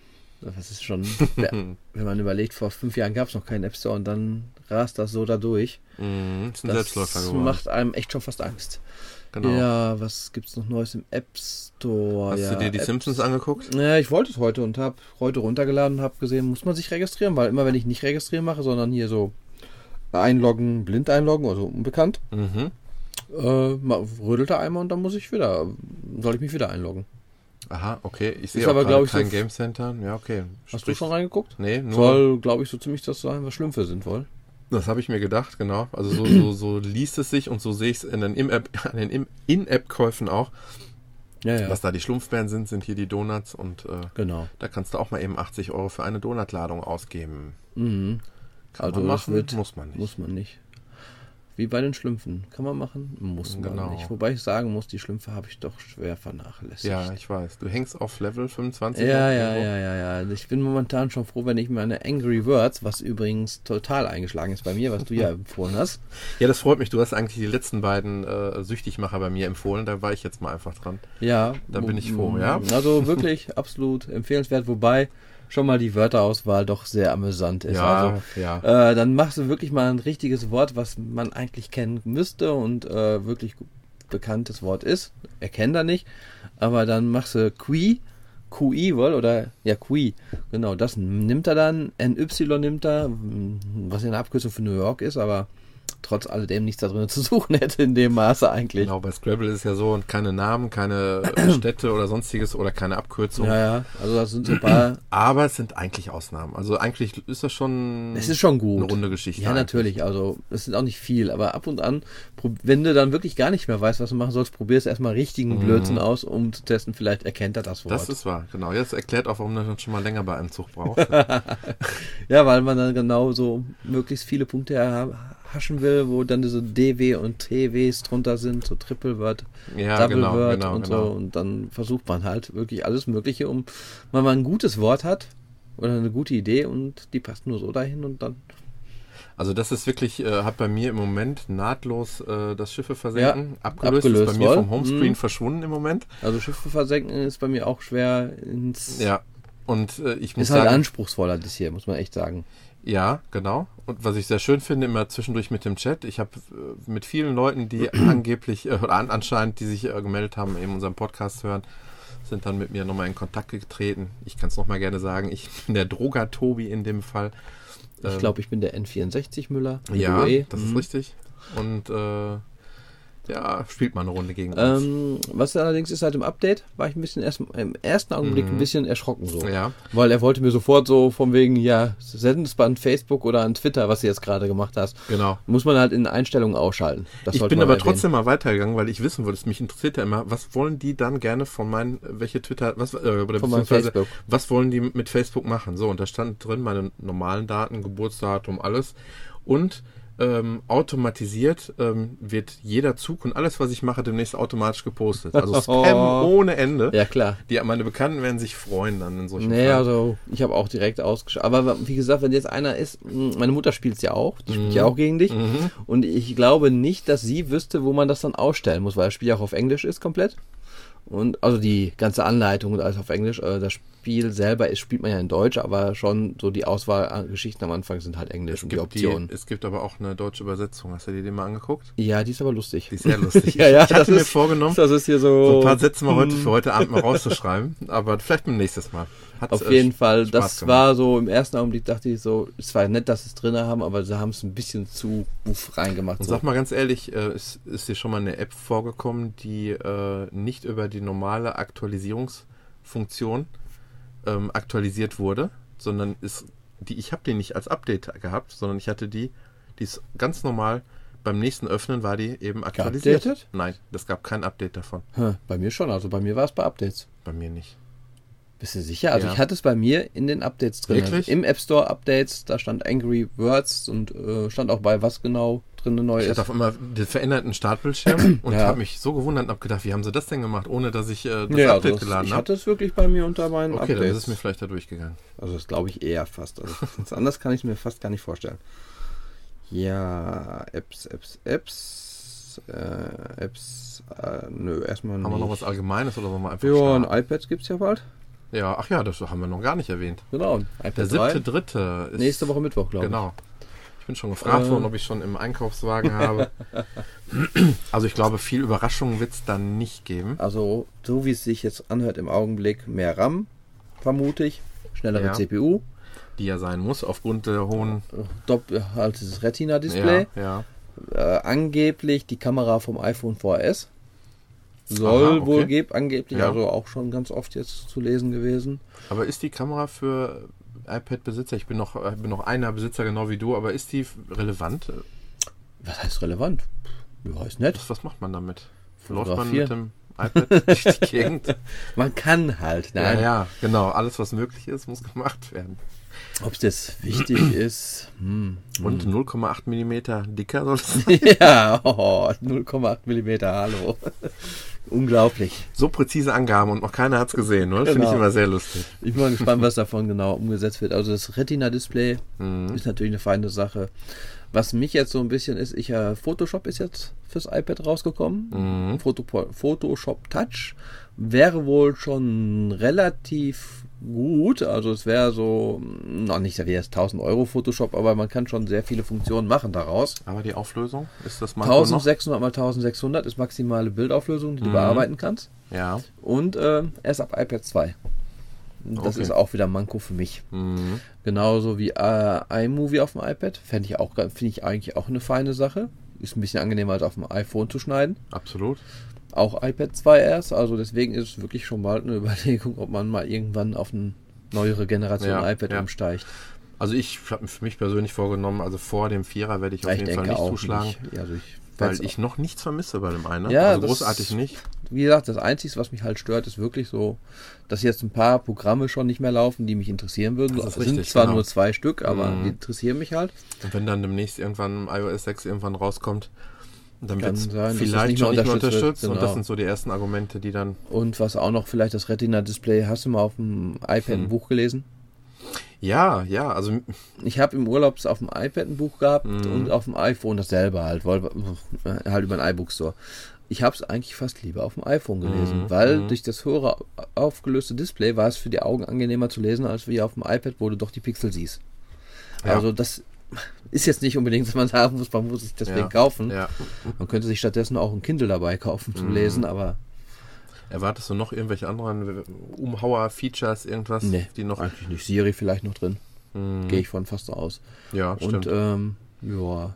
das ist schon, *laughs* wenn man überlegt, vor fünf Jahren gab es noch keinen App Store und dann rast das so da durch. Mhm. Ist ein Das Selbstläufer geworden. macht einem echt schon fast Angst. Genau. Ja, was gibt's noch Neues im App Store? Hast ja, du dir die Apps. Simpsons angeguckt? Ja, ich wollte es heute und habe heute runtergeladen und habe gesehen, muss man sich registrieren, weil immer wenn ich nicht registrieren mache, sondern hier so einloggen, blind einloggen, also unbekannt, Mhm. äh, rödelt er einmal und dann muss ich wieder, soll ich mich wieder einloggen. Aha, okay. Ich sehe aber, gerade glaub ich, kein so- Game Center. Ja, okay. Hast du schon reingeguckt? Nee, nur. Soll, glaube ich, so ziemlich das sein, was Schlümpfe sind wohl. Das habe ich mir gedacht, genau. Also so, so, so liest es sich und so sehe ich es in den In-App- *laughs* an den In- In-App-Käufen auch. Ja, ja. Was da die Schlumpfbären sind, sind hier die Donuts und äh, Genau. da kannst du auch mal eben 80 Euro für eine Donutladung ausgeben. Mhm. Kann Also man machen, wird- muss man nicht. Muss man nicht. Wie bei den Schlümpfen. Kann man machen? Muss man Genau. nicht. Wobei ich sagen muss, die Schlümpfe habe ich doch schwer vernachlässigt. Ja, ich weiß. Du hängst auf Level 25. Ja, ja, ja, ja, ja. Ich bin momentan schon froh, wenn ich meine Angry Words, was übrigens total eingeschlagen ist bei mir, was du ja *laughs* empfohlen hast. Ja, das freut mich. Du hast eigentlich die letzten beiden äh, Süchtigmacher bei mir empfohlen. Da war ich jetzt mal einfach dran. Ja. Da bin ich froh, ja. Also wirklich absolut empfehlenswert, wobei schon mal die Wörterauswahl doch sehr amüsant ist. Also, ja. Äh, dann machst du wirklich mal ein richtiges Wort, was man eigentlich kennen müsste und äh, wirklich bekanntes Wort ist. Erkennt er nicht. Aber dann machst du Qui, QI wohl, oder ja, Qui. Genau, das nimmt er dann. NY nimmt er, was ja eine Abkürzung für New York ist, aber trotz alledem nichts da drin zu suchen hätte in dem Maße eigentlich. Genau, bei Scrabble ist ja so, und keine Namen, keine äh, *clears throat* Städte oder sonstiges oder keine Abkürzung. Ja, ja, also das sind so ein paar. *clears throat* Aber es sind eigentlich Ausnahmen. Also eigentlich ist das schon Es ist schon gut. eine runde Geschichte. Ja, eigentlich. natürlich. Also, es sind auch nicht viel, aber ab und an, wenn du dann wirklich gar nicht mehr weißt, was du machen sollst, probierst erstmal richtigen Blödsinn aus, um zu testen, vielleicht erkennt er das Wort. Mhm. Das ist wahr, genau. Jetzt erklärt auch, warum du dann schon mal länger bei einem Zug brauchst. *laughs* ja, weil man dann genau so möglichst viele Punkte erha- haschen will, wo dann diese DW und TWs drunter sind, so Triple Word, ja, Double genau, Word genau, und genau. so. Und dann versucht man halt wirklich alles Mögliche, um, wenn man ein gutes Wort hat oder eine gute Idee und die passt nur so dahin und dann. Also das ist wirklich, äh, hat bei mir im Moment nahtlos äh, das Schiffe versenken Ja, abgelöst, abgelöst, ist bei mir vom Homescreen Mhm. verschwunden im Moment. Also Schiffe versenken ist bei mir auch schwer ins. Ja. Und äh, ich muss Ist halt sagen, anspruchsvoller, das hier, muss man echt sagen. Ja, genau. Und was ich sehr schön finde, immer zwischendurch mit dem Chat, ich habe äh, mit vielen Leuten, die *clears throat* angeblich äh, oder an, anscheinend, die sich äh, gemeldet haben, eben unseren Podcast hören, sind dann mit mir nochmal in Kontakt getreten. Ich kann es nochmal gerne sagen, ich bin der Droger-Tobi in dem Fall. Ich glaube, ich bin der N64 Müller. mit Ja, UE. das ist Mhm. richtig. Und äh, ja, spielt mal eine Runde gegen uns. Ähm, was allerdings ist, seit dem Update war ich ein bisschen erst im ersten Augenblick Mhm. ein bisschen erschrocken so. Ja. Weil er wollte mir sofort so von wegen, ja, send es mal an Facebook oder an Twitter, was du jetzt gerade gemacht hast. Genau. Muss man halt in Einstellungen ausschalten. Das ich bin aber erwähnen. trotzdem mal weitergegangen, weil ich wissen wollte, es mich interessiert ja immer, was wollen die dann gerne von meinen, welche Twitter, was, äh, oder Von beziehungsweise, Facebook. was wollen die mit Facebook machen? So, und da stand drin meine normalen Daten, Geburtsdatum, alles. Und ähm, automatisiert ähm, wird jeder Zug und alles, was ich mache, demnächst automatisch gepostet. Also *laughs* Spam ohne Ende. Ja, klar. Die, meine Bekannten werden sich freuen dann in solchen Nee, Fällen. also ich habe auch direkt ausgeschaut. Aber wie gesagt, wenn jetzt einer ist, mh, meine Mutter spielt es ja auch, die spielt ja auch gegen dich. Mhm. Und ich glaube nicht, dass sie wüsste, wo man das dann ausstellen muss, weil das Spiel ja auch auf Englisch ist komplett. Und also die ganze Anleitung und alles auf Englisch. Äh, Das Spiel selber ist, spielt man ja in Deutsch, aber schon so die Auswahl an Geschichten am Anfang sind halt Englisch Es und die Optionen. es gibt aber auch eine deutsche Übersetzung. Hast du dir die mal angeguckt? ja, die ist aber lustig. Die ist sehr lustig. *laughs* ja, ja, ich hatte das mir ist, vorgenommen, Das ist hier so. so ein paar Sätze mal heute *laughs* für heute Abend mal rauszuschreiben, aber vielleicht beim nächsten Mal. Hat, Auf jeden Fall, Spaß das gemacht. war so im ersten Augenblick, dachte ich so, es war nett, dass sie es drin haben, aber sie haben es ein bisschen zu buff reingemacht. Und So. sag mal ganz ehrlich, äh, ist, ist dir schon mal eine App vorgekommen, die äh, nicht über die normale Aktualisierungsfunktion ähm, aktualisiert wurde, sondern ist die ich habe die nicht als Update gehabt, sondern ich hatte die, die ist ganz normal beim nächsten Öffnen war die eben aktualisiert. Geupdatet? Nein, das gab kein Update davon. Bei mir schon, also bei mir war es bei Updates. Bei mir nicht. Bist du sicher? Also Ja. ich hatte es bei mir in den Updates drin. Wirklich? Also Im App Store Updates, da stand Angry Words und äh, stand auch bei, was genau drin neu Ich ist. hatte auf einmal den veränderten Startbildschirm *clears throat* und Ja. habe mich so gewundert und habe gedacht, wie haben sie das denn gemacht, ohne dass ich äh, das Ja, also Update das, geladen ich habe? hatte es wirklich bei mir unter meinen Okay, dann Updates. ist es mir vielleicht da durchgegangen. Also das glaube ich eher fast. Also *laughs* anders kann ich es mir fast gar nicht vorstellen. Ja, Apps, Apps, Apps, äh, Apps, äh, nö, erstmal nicht. Haben wir noch was Allgemeines oder sollen wir einfach Ja, ein iPad gibt es ja bald. Ja, ach ja, das haben wir noch gar nicht erwähnt. Genau, Der 3. siebte, dritte ist. Nächste Woche Mittwoch, glaube Genau. Ich bin schon gefragt Äh. worden, ob ich schon im Einkaufswagen habe. *laughs* Also ich glaube, viel Überraschungen wird es dann nicht geben. ich. Also, so wie es sich jetzt anhört im Augenblick, mehr RAM, vermute ich. Schnellere Ja. CPU. Die ja sein muss, aufgrund der hohen. Doppel, halt dieses Retina-Display. Ja, ja. Äh, angeblich die Kamera vom iPhone 4S. Soll Aha, okay. wohl geb, angeblich, Ja. also auch schon ganz oft jetzt zu lesen gewesen. Aber ist die Kamera für iPad-Besitzer, ich bin noch, äh, bin noch einer Besitzer genau wie du, aber ist die relevant? Was heißt relevant? Ja, ist nett. Was, was macht man damit? Läuft man mit dem iPad *laughs* durch die Gegend? *laughs* Man kann halt, Ja, nein. ja, genau. Alles, was möglich ist, muss gemacht werden. Ob es jetzt wichtig *clears throat* ist. Hm. Und 0,8 Millimeter dicker soll es sein. *laughs* ja, oh, 0,8 Millimeter, hallo. Unglaublich. So präzise Angaben und noch keiner hat es gesehen, ne? Finde ich Genau. immer sehr lustig. Ich bin mal gespannt, was davon genau umgesetzt wird. Also das Retina-Display Mhm. ist natürlich eine feine Sache. Was mich jetzt so ein bisschen ist, ich äh, Photoshop ist jetzt fürs iPad rausgekommen. Mhm. Photo, Photoshop Touch wäre wohl schon relativ gut. Also es wäre so, noch nicht so wie jetzt 1000 Euro Photoshop, aber man kann schon sehr viele Funktionen machen daraus. Aber die Auflösung, ist das mal noch? 1600 mal 1600 ist maximale Bildauflösung, die du Mhm. bearbeiten kannst. Ja. Und äh, erst ab iPad 2. Das Okay. ist auch wieder Manko für mich. Mhm. Genauso wie äh, iMovie auf dem iPad. Fände ich auch, finde ich eigentlich auch eine feine Sache. Ist ein bisschen angenehmer als auf dem iPhone zu schneiden. Absolut. Auch iPad 2 erst. Also deswegen ist es wirklich schon bald eine *laughs* Überlegung, ob man mal irgendwann auf eine neuere Generation Ja, iPad ja. umsteigt. Also ich habe für mich persönlich vorgenommen, also vor dem Vierer werde ich auf ich jeden Fall nicht zuschlagen, nicht. Also ich weil ich noch nichts vermisse bei dem einen. Ja, also das- großartig nicht. Wie gesagt, das Einzige, was mich halt stört, ist wirklich so, dass jetzt ein paar Programme schon nicht mehr laufen, die mich interessieren würden. Das Es sind richtig, zwar genau. nur zwei Stück, aber Mhm. die interessieren mich halt. Und wenn dann demnächst irgendwann iOS 6 irgendwann rauskommt, dann Kann wird vielleicht nicht schon nicht mehr unterstützt wird, unterstützt. Und das genau. sind so die ersten Argumente, die dann. Und was auch noch vielleicht das Retina-Display, hast du mal auf dem iPad ein Hm. Buch gelesen? Ja, ja, also Ich habe im Urlaub auf dem iPad ein Buch gehabt Mhm. und auf dem iPhone dasselbe halt, weil, äh, halt über einen iBook Store. Ich habe es eigentlich fast lieber auf dem iPhone gelesen, Mhm, weil mhm. durch das höhere aufgelöste Display war es für die Augen angenehmer zu lesen, als wie auf dem iPad, wo du doch die Pixel siehst. Ja. Also das ist jetzt nicht unbedingt, dass man sagen muss, man muss sich deswegen ja, kaufen. Ja. Man könnte sich stattdessen auch ein Kindle dabei kaufen zum Mhm. Lesen, aber Erwartest du noch irgendwelche anderen Umhauer-Features, irgendwas, nee, die noch. eigentlich nicht. Siri vielleicht noch drin, Mhm. gehe ich von fast aus. Ja, Und stimmt. ähm, ja,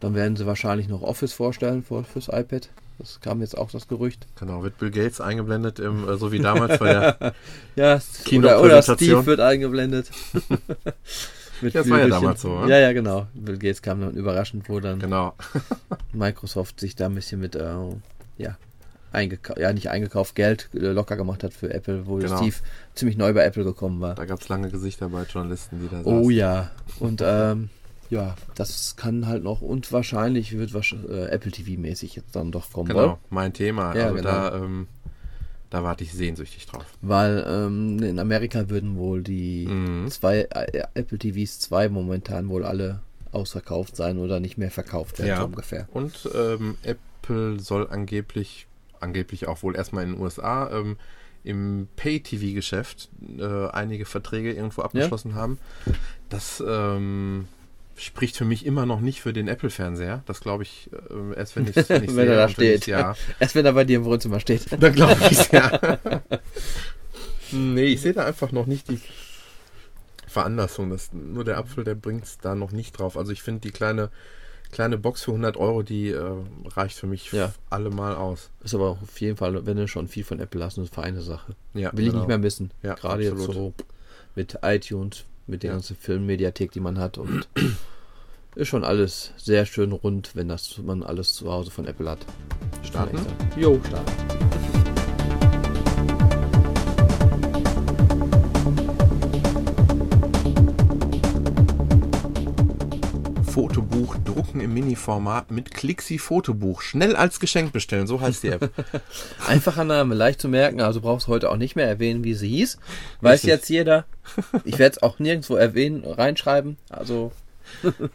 dann werden sie wahrscheinlich noch Office vorstellen für, fürs iPad. Das kam jetzt auch das Gerücht. genau, wird Bill Gates eingeblendet, im, äh, so wie damals bei der. *laughs* Ja, Keynote- oder, oder. Steve wird eingeblendet. *laughs* Mit Das war ja damals so, oder? Ja, ja, genau. Bill Gates kam dann überraschend, wo dann genau. *laughs* Microsoft sich da ein bisschen mit, äh, ja, eingekauft, ja, nicht eingekauft, Geld äh, locker gemacht hat für Apple, wo Genau. Steve ziemlich neu bei Apple gekommen war. Da gab es lange Gesichter bei Journalisten, die da Oh saßen. ja. *laughs* Und ähm, ja, das kann halt noch und wahrscheinlich wird wahrscheinlich, äh, Apple TV-mäßig jetzt dann doch kommen. Genau, mein Thema. Ja, also genau. da, ähm, da warte ich sehnsüchtig drauf. Weil ähm, in Amerika würden wohl die Mhm. zwei äh, Apple TVs 2 momentan wohl alle ausverkauft sein oder nicht mehr verkauft werden, Ja. so ungefähr. Und ähm, Apple soll angeblich, angeblich auch wohl erstmal in den USA, ähm, im Pay-TV-Geschäft äh, einige Verträge irgendwo abgeschlossen haben. Das ähm, spricht für mich immer noch nicht für den Apple-Fernseher. Das glaube ich äh, erst, wenn ich *laughs* wenn, ich's Wenn er sehe da wenn ich's- steht. Ja, *laughs* Erst wenn er bei dir im Wohnzimmer steht. *laughs* dann glaube ich ja. nee, ich sehe da einfach noch nicht die Veranlassung. Das, nur der Apfel, der bringt es da noch nicht drauf. Also ich finde die kleine, kleine Box für 100 Euro, die äh, reicht für mich Ja. allemal aus. Ist aber auch auf jeden Fall, wenn du schon viel von Apple hast, eine feine Sache. Ja, Will ich genau. nicht mehr missen. Ja, Gerade jetzt absolut. so mit iTunes, mit der Ja. ganzen Filmmediathek, die man hat und *clears throat* ist schon alles sehr schön rund, wenn das man alles zu Hause von Apple hat. Starten? Jo, starten. Fotobuch drucken im Mini-Format mit Clixi Fotobuch. Schnell als Geschenk bestellen, so heißt die App. *laughs* Einfacher Name, leicht zu merken, also brauchst du heute auch nicht mehr erwähnen, wie sie hieß. Weiß Richtig. jetzt jeder. Ich werde es auch nirgendwo erwähnen, reinschreiben. Also *laughs*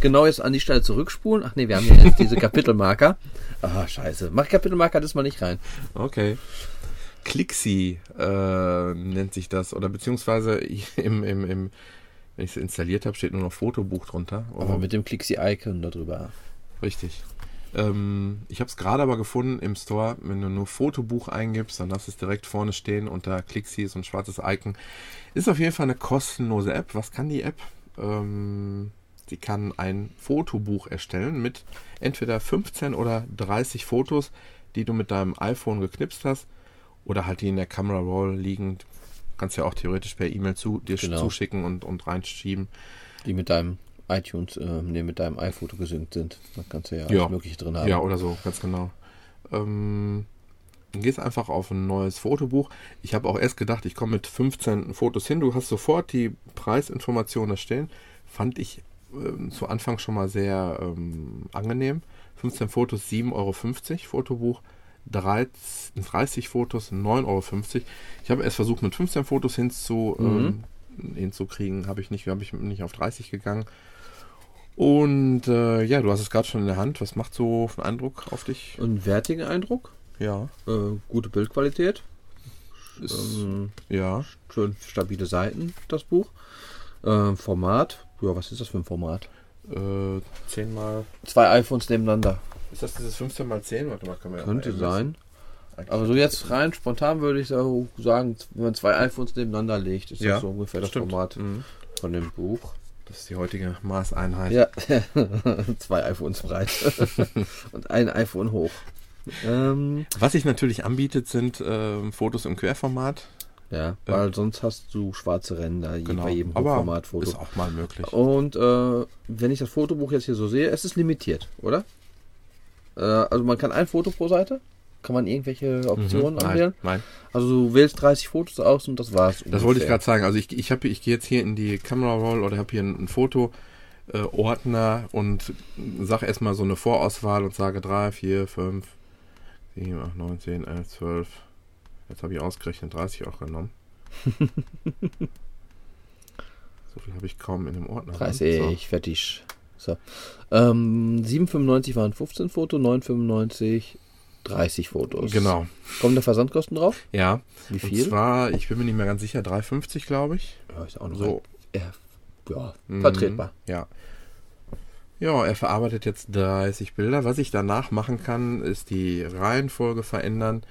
genau jetzt an die Stelle zurückspulen. Ach nee, wir haben hier jetzt diese Kapitelmarker. Ah, scheiße. Mach Kapitelmarker das mal nicht rein. Okay. Clixi äh, nennt sich das. Oder beziehungsweise *laughs* im, im, im, wenn ich es installiert habe, steht nur noch Fotobuch drunter. Aber Oh, mit dem Clixi-Icon darüber. richtig. Ähm, ich habe es gerade aber gefunden im Store. Wenn du nur Fotobuch eingibst, dann lass es direkt vorne stehen. Unter Clixi ist so ein schwarzes Icon. Ist auf jeden Fall eine kostenlose App. Was kann die App? Ähm, sie kann ein Fotobuch erstellen mit entweder 15 oder 30 Fotos, die du mit deinem iPhone geknipst hast oder halt die in der Camera Roll liegen. Kannst ja auch theoretisch per E-Mail zu, dir Genau. zuschicken und, und reinschieben. Die mit deinem iTunes, äh, nee, mit deinem iPhoto gesynkt sind. Da kannst du ja, Ja. alles Mögliche drin haben. Ja, oder so, ganz genau. Ähm, dann gehst einfach auf ein neues Fotobuch. Ich habe auch erst gedacht, ich komme mit 15 Fotos hin. Du hast sofort die Preisinformationen da stehen. Fand ich ähm, zu Anfang schon mal sehr ähm, angenehm. 15 Fotos, 7,50 Euro Fotobuch. 13, 30 Fotos, 9,50 Euro. Ich habe erst versucht, mit 15 Fotos hinzu, ähm, hinzukriegen. Habe ich nicht, habe ich nicht auf 30 gegangen. Und äh, ja, du hast es gerade schon in der Hand. Was macht so einen Eindruck auf dich? Ein wertiger Eindruck. Ja. Äh, gute Bildqualität. Ist, Ähm, ja. schön stabile Seiten, das Buch. Ähm, Format. Ja, was ist das für ein Format? Äh, 10 mal. Zwei iPhones nebeneinander. Ist das dieses 15 mal 10? Warte mal, können wir Könnte eben sein. Aber so jetzt rein spontan würde ich sagen, wenn man zwei iPhones nebeneinander legt, ist Ja, das so ungefähr das Stimmt. Format Mhm. von dem Buch. Das ist die heutige Maßeinheit. Ja, *laughs* zwei iPhones breit *laughs* und ein iPhone hoch. Ähm, Was sich natürlich anbietet, sind ähm, Fotos im Querformat. ja, weil sonst hast du schwarze Ränder je- bei jedem Aber Hochformatfoto. ist auch mal möglich. Und äh, wenn ich das Fotobuch jetzt hier so sehe, es ist limitiert, oder? Äh, also man kann ein Foto pro Seite. Kann man irgendwelche Optionen Mhm. nein, anwählen? nein. Also du wählst 30 Fotos aus und das war's. Das wollte ich gerade sagen. Also ich, ich, hab, ich gehe jetzt hier in die Camera Roll oder habe hier ein, ein Foto. Äh, Ordner und sage erstmal so eine Vorauswahl und sage 3, 4, 5, 7, 8, 9, 10, 11, 12. Jetzt habe ich ausgerechnet 30 auch genommen. *laughs* So viel habe ich kaum in dem Ordner. drin. 30, So. fertig. So. Ähm, 7,95 waren 15 Fotos, 9,95 30 Fotos. Genau. Kommen da Versandkosten drauf? Ja. Wie viel? Und zwar, ich bin mir nicht mehr ganz sicher, 3,50 glaube ich. Ja, ist auch noch So. ein- ja, ja, Mhm. vertretbar. Ja. Ja, er verarbeitet jetzt 30 Bilder. Was ich danach machen kann, ist die Reihenfolge verändern.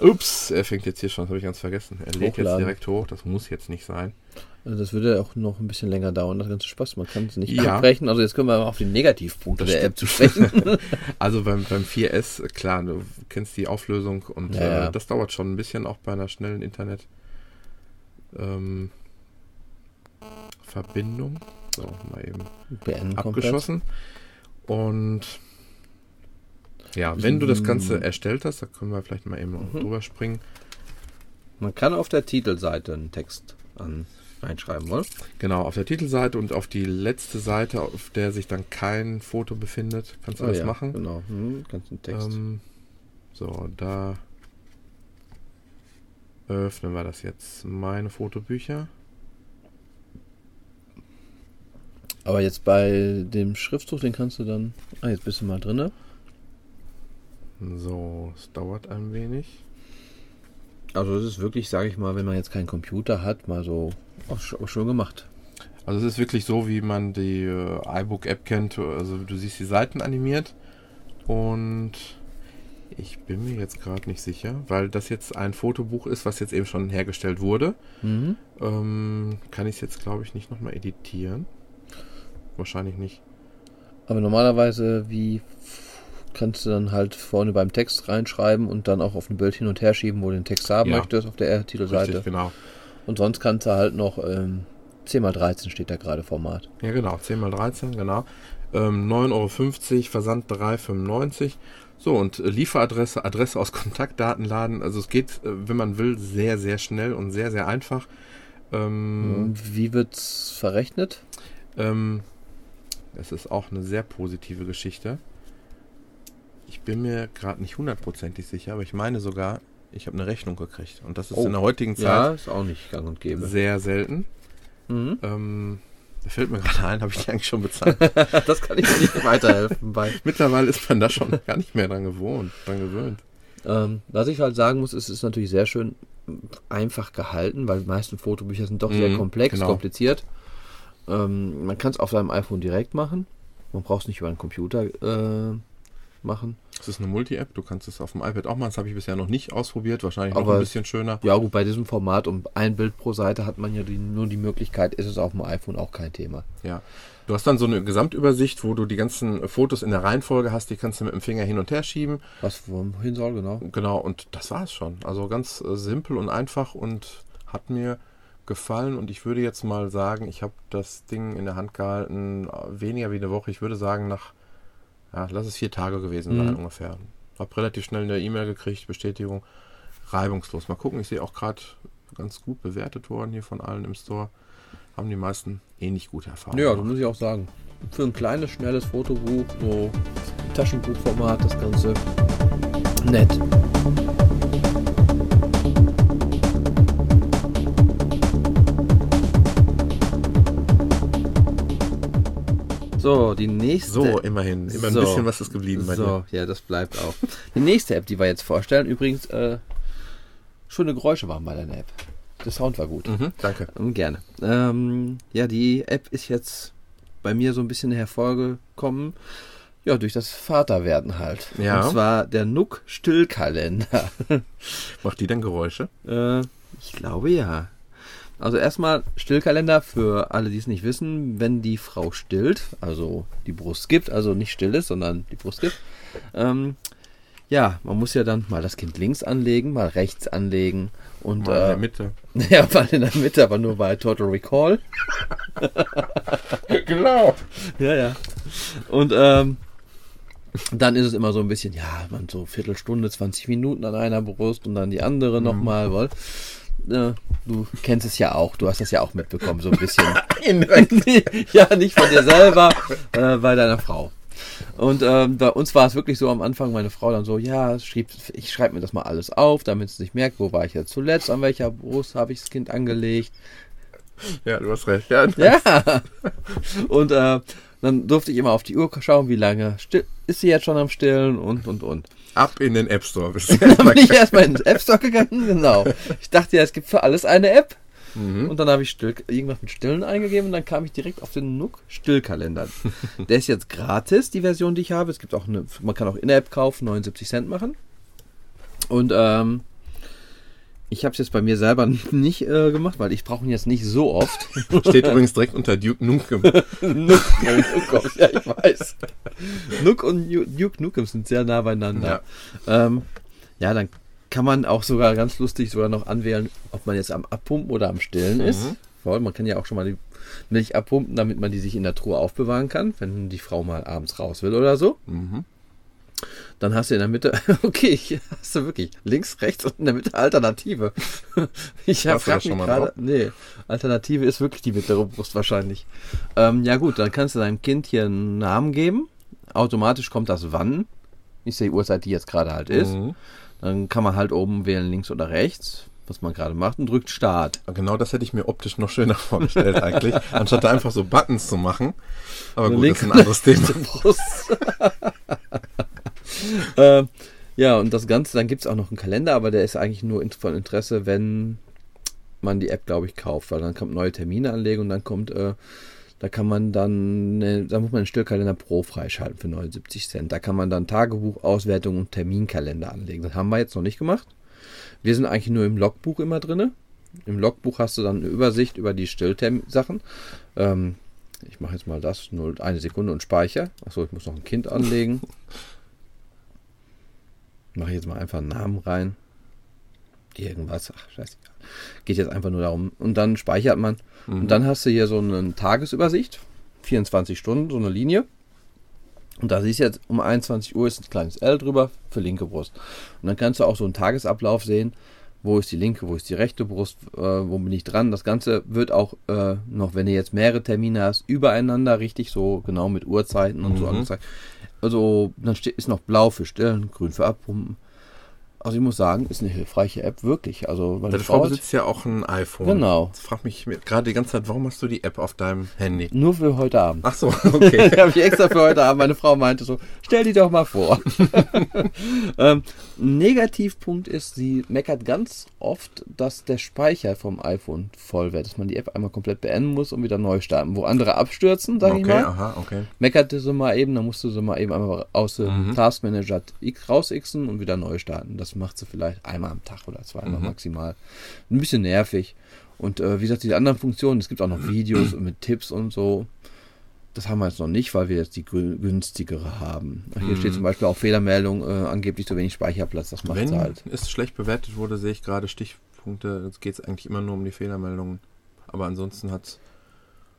Ups, er fängt jetzt hier schon, das habe ich ganz vergessen. Er legt jetzt direkt hoch, das muss jetzt nicht sein. Also das würde auch noch ein bisschen länger dauern, das ganze Spaß. Man kann es nicht Ja. abbrechen. Also jetzt können wir mal auf die Negativpunkte Das der. App zu sprechen. *laughs* Also beim, beim 4S, klar, du kennst die Auflösung und Ja. Äh, das dauert schon ein bisschen, auch bei einer schnellen Internet ähm, Verbindung. So, mal eben Beenden komplett. abgeschossen. Und ja, wenn du das Ganze erstellt hast, da können wir vielleicht mal eben Mhm. drüber springen. Man kann auf der Titelseite einen Text an reinschreiben, wollen? Genau, auf der Titelseite und auf die letzte Seite, auf der sich dann kein Foto befindet, kannst du das machen. Genau, hm, kannst einen Text. Ähm, so, da öffnen wir das jetzt. Meine Fotobücher. Aber jetzt bei dem Schriftzug, den kannst du dann. Ah, jetzt bist du mal drinne. So, es dauert ein wenig. Also das ist wirklich, sage ich mal, wenn man jetzt keinen Computer hat, mal so auch sch- auch schön gemacht. Also es ist wirklich so, wie man die äh, iBook-App kennt. Also du siehst die Seiten animiert und ich bin mir jetzt gerade nicht sicher, weil das jetzt ein Fotobuch ist, was jetzt eben schon hergestellt wurde. Mhm. Ähm, kann ich es jetzt, glaube ich, nicht nochmal editieren. Wahrscheinlich nicht. Aber normalerweise, wie kannst du dann halt vorne beim Text reinschreiben und dann auch auf ein Bild hin und her schieben, wo du den Text haben Ja. möchtest, auf der Titelseite. Richtig, genau. Und sonst kannst du halt noch ähm, 10x13 steht da gerade Format. Ja, genau. 10 mal 13, genau. Ähm, 9,50 Euro, Versand 3,95 So, und äh, Lieferadresse, Adresse aus Kontaktdatenladen. Also es geht, äh, wenn man will, sehr, sehr schnell und sehr, sehr einfach. Ähm, Wie wird's verrechnet? ähm, das ist auch eine sehr positive Geschichte. Ich bin mir gerade nicht hundertprozentig sicher, aber ich meine sogar, ich habe eine Rechnung gekriegt. Und das ist Oh. in der heutigen Ja, Zeit ist auch nicht gang und gäbe. sehr selten. Mhm. Ähm, da fällt mir gerade ein, *laughs* habe ich die eigentlich schon bezahlt. *laughs* das kann ich nicht weiterhelfen bei. *laughs* Mittlerweile ist man da schon gar nicht mehr dran gewohnt, dran gewöhnt. Ähm, was ich halt sagen muss, ist, es ist natürlich sehr schön einfach gehalten, weil die meisten Fotobücher sind doch sehr Mhm, komplex, genau. kompliziert. Ähm, man kann es auf seinem iPhone direkt machen. Man braucht es nicht über einen Computer äh, machen. Das ist eine Multi-App, du kannst es auf dem iPad auch machen. Das habe ich bisher noch nicht ausprobiert. Wahrscheinlich noch Aber- ein bisschen schöner. Ja gut, bei diesem Format um ein Bild pro Seite hat man ja die, nur die Möglichkeit, ist es auf dem iPhone auch kein Thema. Ja. Du hast dann so eine Gesamtübersicht, wo du die ganzen Fotos in der Reihenfolge hast. Die kannst du mit dem Finger hin und her schieben. Was wohin soll, genau. Genau, und das war es schon. Also ganz äh, simpel und einfach und hat mir gefallen. Und ich würde jetzt mal sagen, ich habe das Ding in der Hand gehalten, äh, weniger wie eine Woche. Ich würde sagen, nach, ja, lass es vier Tage gewesen sein Mhm. ungefähr. Hab relativ schnell eine E-Mail gekriegt, Bestätigung. Reibungslos. Mal gucken, ich sehe auch gerade ganz gut bewertet worden hier von allen im Store. Haben die meisten ähnlich gute Erfahrungen. Ja, das muss ich auch sagen. Für ein kleines, schnelles Fotobuch, so Taschenbuchformat, das Ganze nett. So, die nächste. so, immerhin. Immer So. ein bisschen was ist geblieben bei dir. So, ja, das bleibt auch. Die nächste App, die wir jetzt vorstellen, übrigens, äh, schöne Geräusche waren bei der App. Der Sound war gut. Mhm, danke. Ähm, Gerne. Ähm, ja, die App ist jetzt bei mir so ein bisschen hervorgekommen. Ja, durch das Vaterwerden halt. Ja. Und zwar der Nook Stillkalender. Macht die denn Geräusche? äh, ich glaube ja. Also erstmal Stillkalender für alle, die es nicht wissen, wenn die Frau stillt, also die Brust gibt, also nicht still ist, sondern die Brust gibt. Ähm, ja, man muss ja dann mal das Kind links anlegen, mal rechts anlegen und Mal in der äh, Mitte. *laughs* ja, mal in der Mitte, aber nur bei Total Recall. *laughs* genau. Ja, ja. Und ähm, dann ist es immer so ein bisschen, ja, man so Viertelstunde, 20 Minuten an einer Brust und dann die andere Mhm. nochmal, weil äh, du kennst es ja auch, du hast das ja auch mitbekommen, so ein bisschen. *laughs* *laughs* ja, nicht von dir selber, äh, bei deiner Frau. Und ähm, bei uns war es wirklich so am Anfang, meine Frau dann so, ja, schrieb, ich schreibe mir das mal alles auf, damit es nicht merkt, wo war ich jetzt zuletzt, an welcher Brust habe ich das Kind angelegt. Ja, du hast recht. Ja, Ja. *laughs* Und äh, dann durfte ich immer auf die Uhr schauen, wie lange ist sie jetzt schon am Stillen und, und, und. Ab in den App Store. *laughs* Bist du Dann bin ich erstmal in den App Store gegangen, genau. Ich dachte ja, es gibt für alles eine App. Mhm. Und dann habe ich still, irgendwas mit Stillen eingegeben und dann kam ich direkt auf den Nook Stillkalender. *laughs* Der ist jetzt gratis, die Version, die ich habe. Es gibt auch eine, man kann auch in der App kaufen, 79 Cent machen. Und ähm, ich habe es jetzt bei mir selber *laughs* nicht äh, gemacht, weil ich brauche ihn jetzt nicht so oft. *laughs* Steht übrigens direkt unter Duke Nukem. *laughs* Nook, oh ja, ich weiß. Nook und Duke Nukem sind sehr nah beieinander. Ja. Ähm, ja, dann kann man auch sogar ganz lustig sogar noch anwählen, ob man jetzt am Abpumpen oder am Stillen ist. Mhm. Weil man kann ja auch schon mal die Milch abpumpen, damit man die sich in der Truhe aufbewahren kann, wenn die Frau mal abends raus will oder so. Mhm. Dann hast du in der Mitte, *laughs* okay, hier hast du wirklich links, rechts und in der Mitte Alternative. *laughs* Ich habe schon mal gerade, nee, Alternative ist wirklich die mittlere Brust wahrscheinlich. Ähm, ja gut, dann kannst du deinem Kind hier einen Namen geben. Automatisch kommt das wann, ist die Uhrzeit, die jetzt gerade halt ist. Mhm. Dann kann man halt oben wählen, links oder rechts, was man gerade macht und drückt Start. Genau das hätte ich mir optisch noch schöner *laughs* vorgestellt eigentlich, anstatt da einfach so Buttons zu machen. Aber gut, das ist ein anderes Thema. *laughs* Ähm, ja, und das Ganze, dann gibt es auch noch einen Kalender, aber der ist eigentlich nur von Interesse, wenn man die App, glaube ich, kauft, weil dann kommt neue Termine anlegen und dann kommt, äh, da kann man dann, äh, da muss man einen Stillkalender Pro freischalten für 79 Cent. Da kann man dann Tagebuch, Auswertung und Terminkalender anlegen. Das haben wir jetzt noch nicht gemacht. Wir sind eigentlich nur im Logbuch immer drinne. Im Logbuch hast du dann eine Übersicht über die Stilltermin-Sachen. Ähm, ich mache jetzt mal das, nur eine Sekunde und speichere. Achso, ich muss noch ein Kind anlegen. *laughs* Mache jetzt mal einfach einen Namen rein. Irgendwas, ach, scheißegal. Geht jetzt einfach nur darum. Und dann speichert man. Und dann hast du hier so eine Tagesübersicht. 24 Stunden, so eine Linie. Und da siehst du jetzt, um 21 Uhr ist ein kleines L drüber für linke Brust. Und dann kannst du auch so einen Tagesablauf sehen. Wo ist die linke, wo ist die rechte Brust, äh, wo bin ich dran. Das Ganze wird auch äh, noch, wenn du jetzt mehrere Termine hast, übereinander richtig so genau mit Uhrzeiten und so Mhm. angezeigt. Also dann steht, ist noch blau für Stillen, grün für Abpumpen. Also ich muss sagen, ist eine hilfreiche App, wirklich. Also, Deine Frau besitzt ja auch ein iPhone. Genau. Jetzt frag mich gerade die ganze Zeit, warum hast du die App auf deinem Handy? Nur für heute Abend. Ach so, okay. *laughs* Die habe ich extra für heute Abend. Meine Frau meinte so, stell die doch mal vor. *laughs* ähm, Negativpunkt ist, sie meckert ganz oft, dass der Speicher vom iPhone voll wird, dass man die App einmal komplett beenden muss und wieder neu starten. Wo andere abstürzen, sag ich okay, mal, aha, okay. meckerte sie mal eben, dann musst du sie mal eben einmal aus dem Mhm. Taskmanager X rausixen und wieder neu starten. Das macht sie vielleicht einmal am Tag oder zweimal Mhm. maximal. Ein bisschen nervig. Und äh, wie gesagt, die anderen Funktionen, es gibt auch noch *clears throat* Videos mit Tipps und so. Das haben wir jetzt noch nicht, weil wir jetzt die günstigere haben. Hier Mhm. steht zum Beispiel auch Fehlermeldung, äh, angeblich zu wenig Speicherplatz. Das macht Wenn halt. es schlecht bewertet wurde, sehe ich gerade Stichpunkte. Jetzt geht es eigentlich immer nur um die Fehlermeldungen. Aber ansonsten hat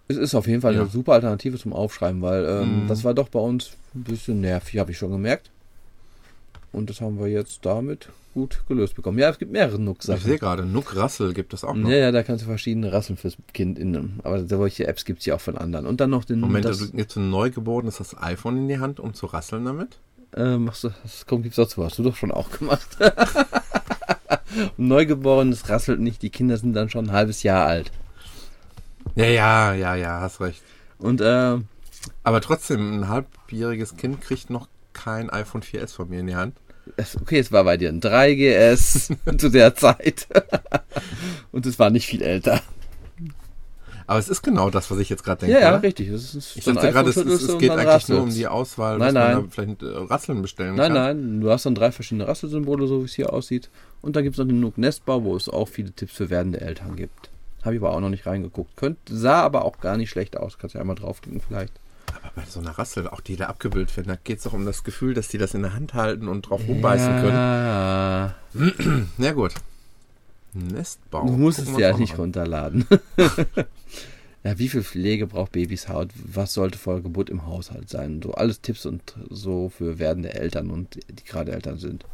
Es ist auf jeden Fall Ja. eine super Alternative zum Aufschreiben, weil ähm, Mhm. das war doch bei uns ein bisschen nervig, habe ich schon gemerkt. Und das haben wir jetzt damit gut gelöst bekommen. Ja, es gibt mehrere Ich sehe gerade, Nuck Rassel gibt es auch noch. Ja, ja, da kannst du verschiedene Rasseln fürs Kind in. Aber solche Apps gibt es ja auch von anderen. Und dann noch den. Moment, das, also jetzt ein Neugeborenes das iPhone in die Hand, um zu rasseln damit? äh, machst du, das kommt, gibt's dazu. Hast du doch schon auch gemacht. *laughs* Neugeborenes rasselt nicht. Die Kinder sind dann schon ein halbes Jahr alt. Ja, ja, ja, ja, hast recht. Und äh, Aber trotzdem, ein halbjähriges Kind kriegt noch kein iPhone 4S von mir in die Hand. Okay, es war bei dir ein 3GS *laughs* zu der Zeit. Und es war nicht viel älter. Aber es ist genau das, was ich jetzt gerade denke. Ja, ja, richtig. Ich so dachte gerade, es, es, es geht eigentlich nur um rasselt's. die Auswahl, Nein, dass man nein. da vielleicht äh, Rasseln bestellen Nein, kann. nein, du hast dann drei verschiedene Rasselsymbole, so wie es hier aussieht. Und dann gibt es noch den Nook Nestbau, wo es auch viele Tipps für werdende Eltern gibt. Habe ich aber auch noch nicht reingeguckt. Könnt, sah aber auch gar nicht schlecht aus. Kannst ja einmal draufklicken vielleicht. Aber bei so einer Rassel, auch die da abgebildet werden, da geht es doch um das Gefühl, dass die das in der Hand halten und drauf rumbeißen können. *clears throat* Ja, Ja gut. Nestbau. du musst Gucken es ja nicht an. runterladen. *laughs* ja, wie viel Pflege braucht Babys Haut? Was sollte vor Geburt im Haushalt sein? So alles Tipps und so für werdende Eltern und die gerade Eltern sind.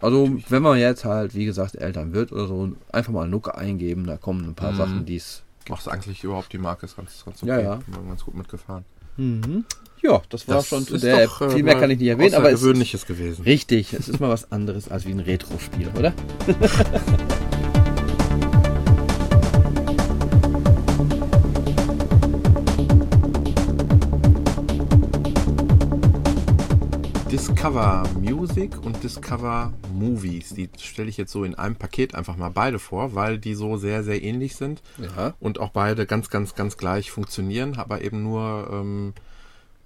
Also, wenn man jetzt halt, wie gesagt, Eltern wird oder so, einfach mal Nuke eingeben, da kommen ein paar Mhm. Sachen, die es Ach, ist eigentlich überhaupt die Marke ist ganz, ganz okay. Ja, ja. Ganz gut mitgefahren. Mhm. Ja, das war schon zu der doch, App. äh, Viel mehr kann ich nicht erwähnen, aber es ist gewesen. richtig. Es ist mal was anderes als wie ein Retro-Spiel, oder? *laughs* Discover Music und Discover Movies. Die stelle ich jetzt so in einem Paket einfach mal beide vor, weil die so sehr, sehr ähnlich sind Ja. und auch beide ganz, ganz, ganz gleich funktionieren, aber eben nur ähm,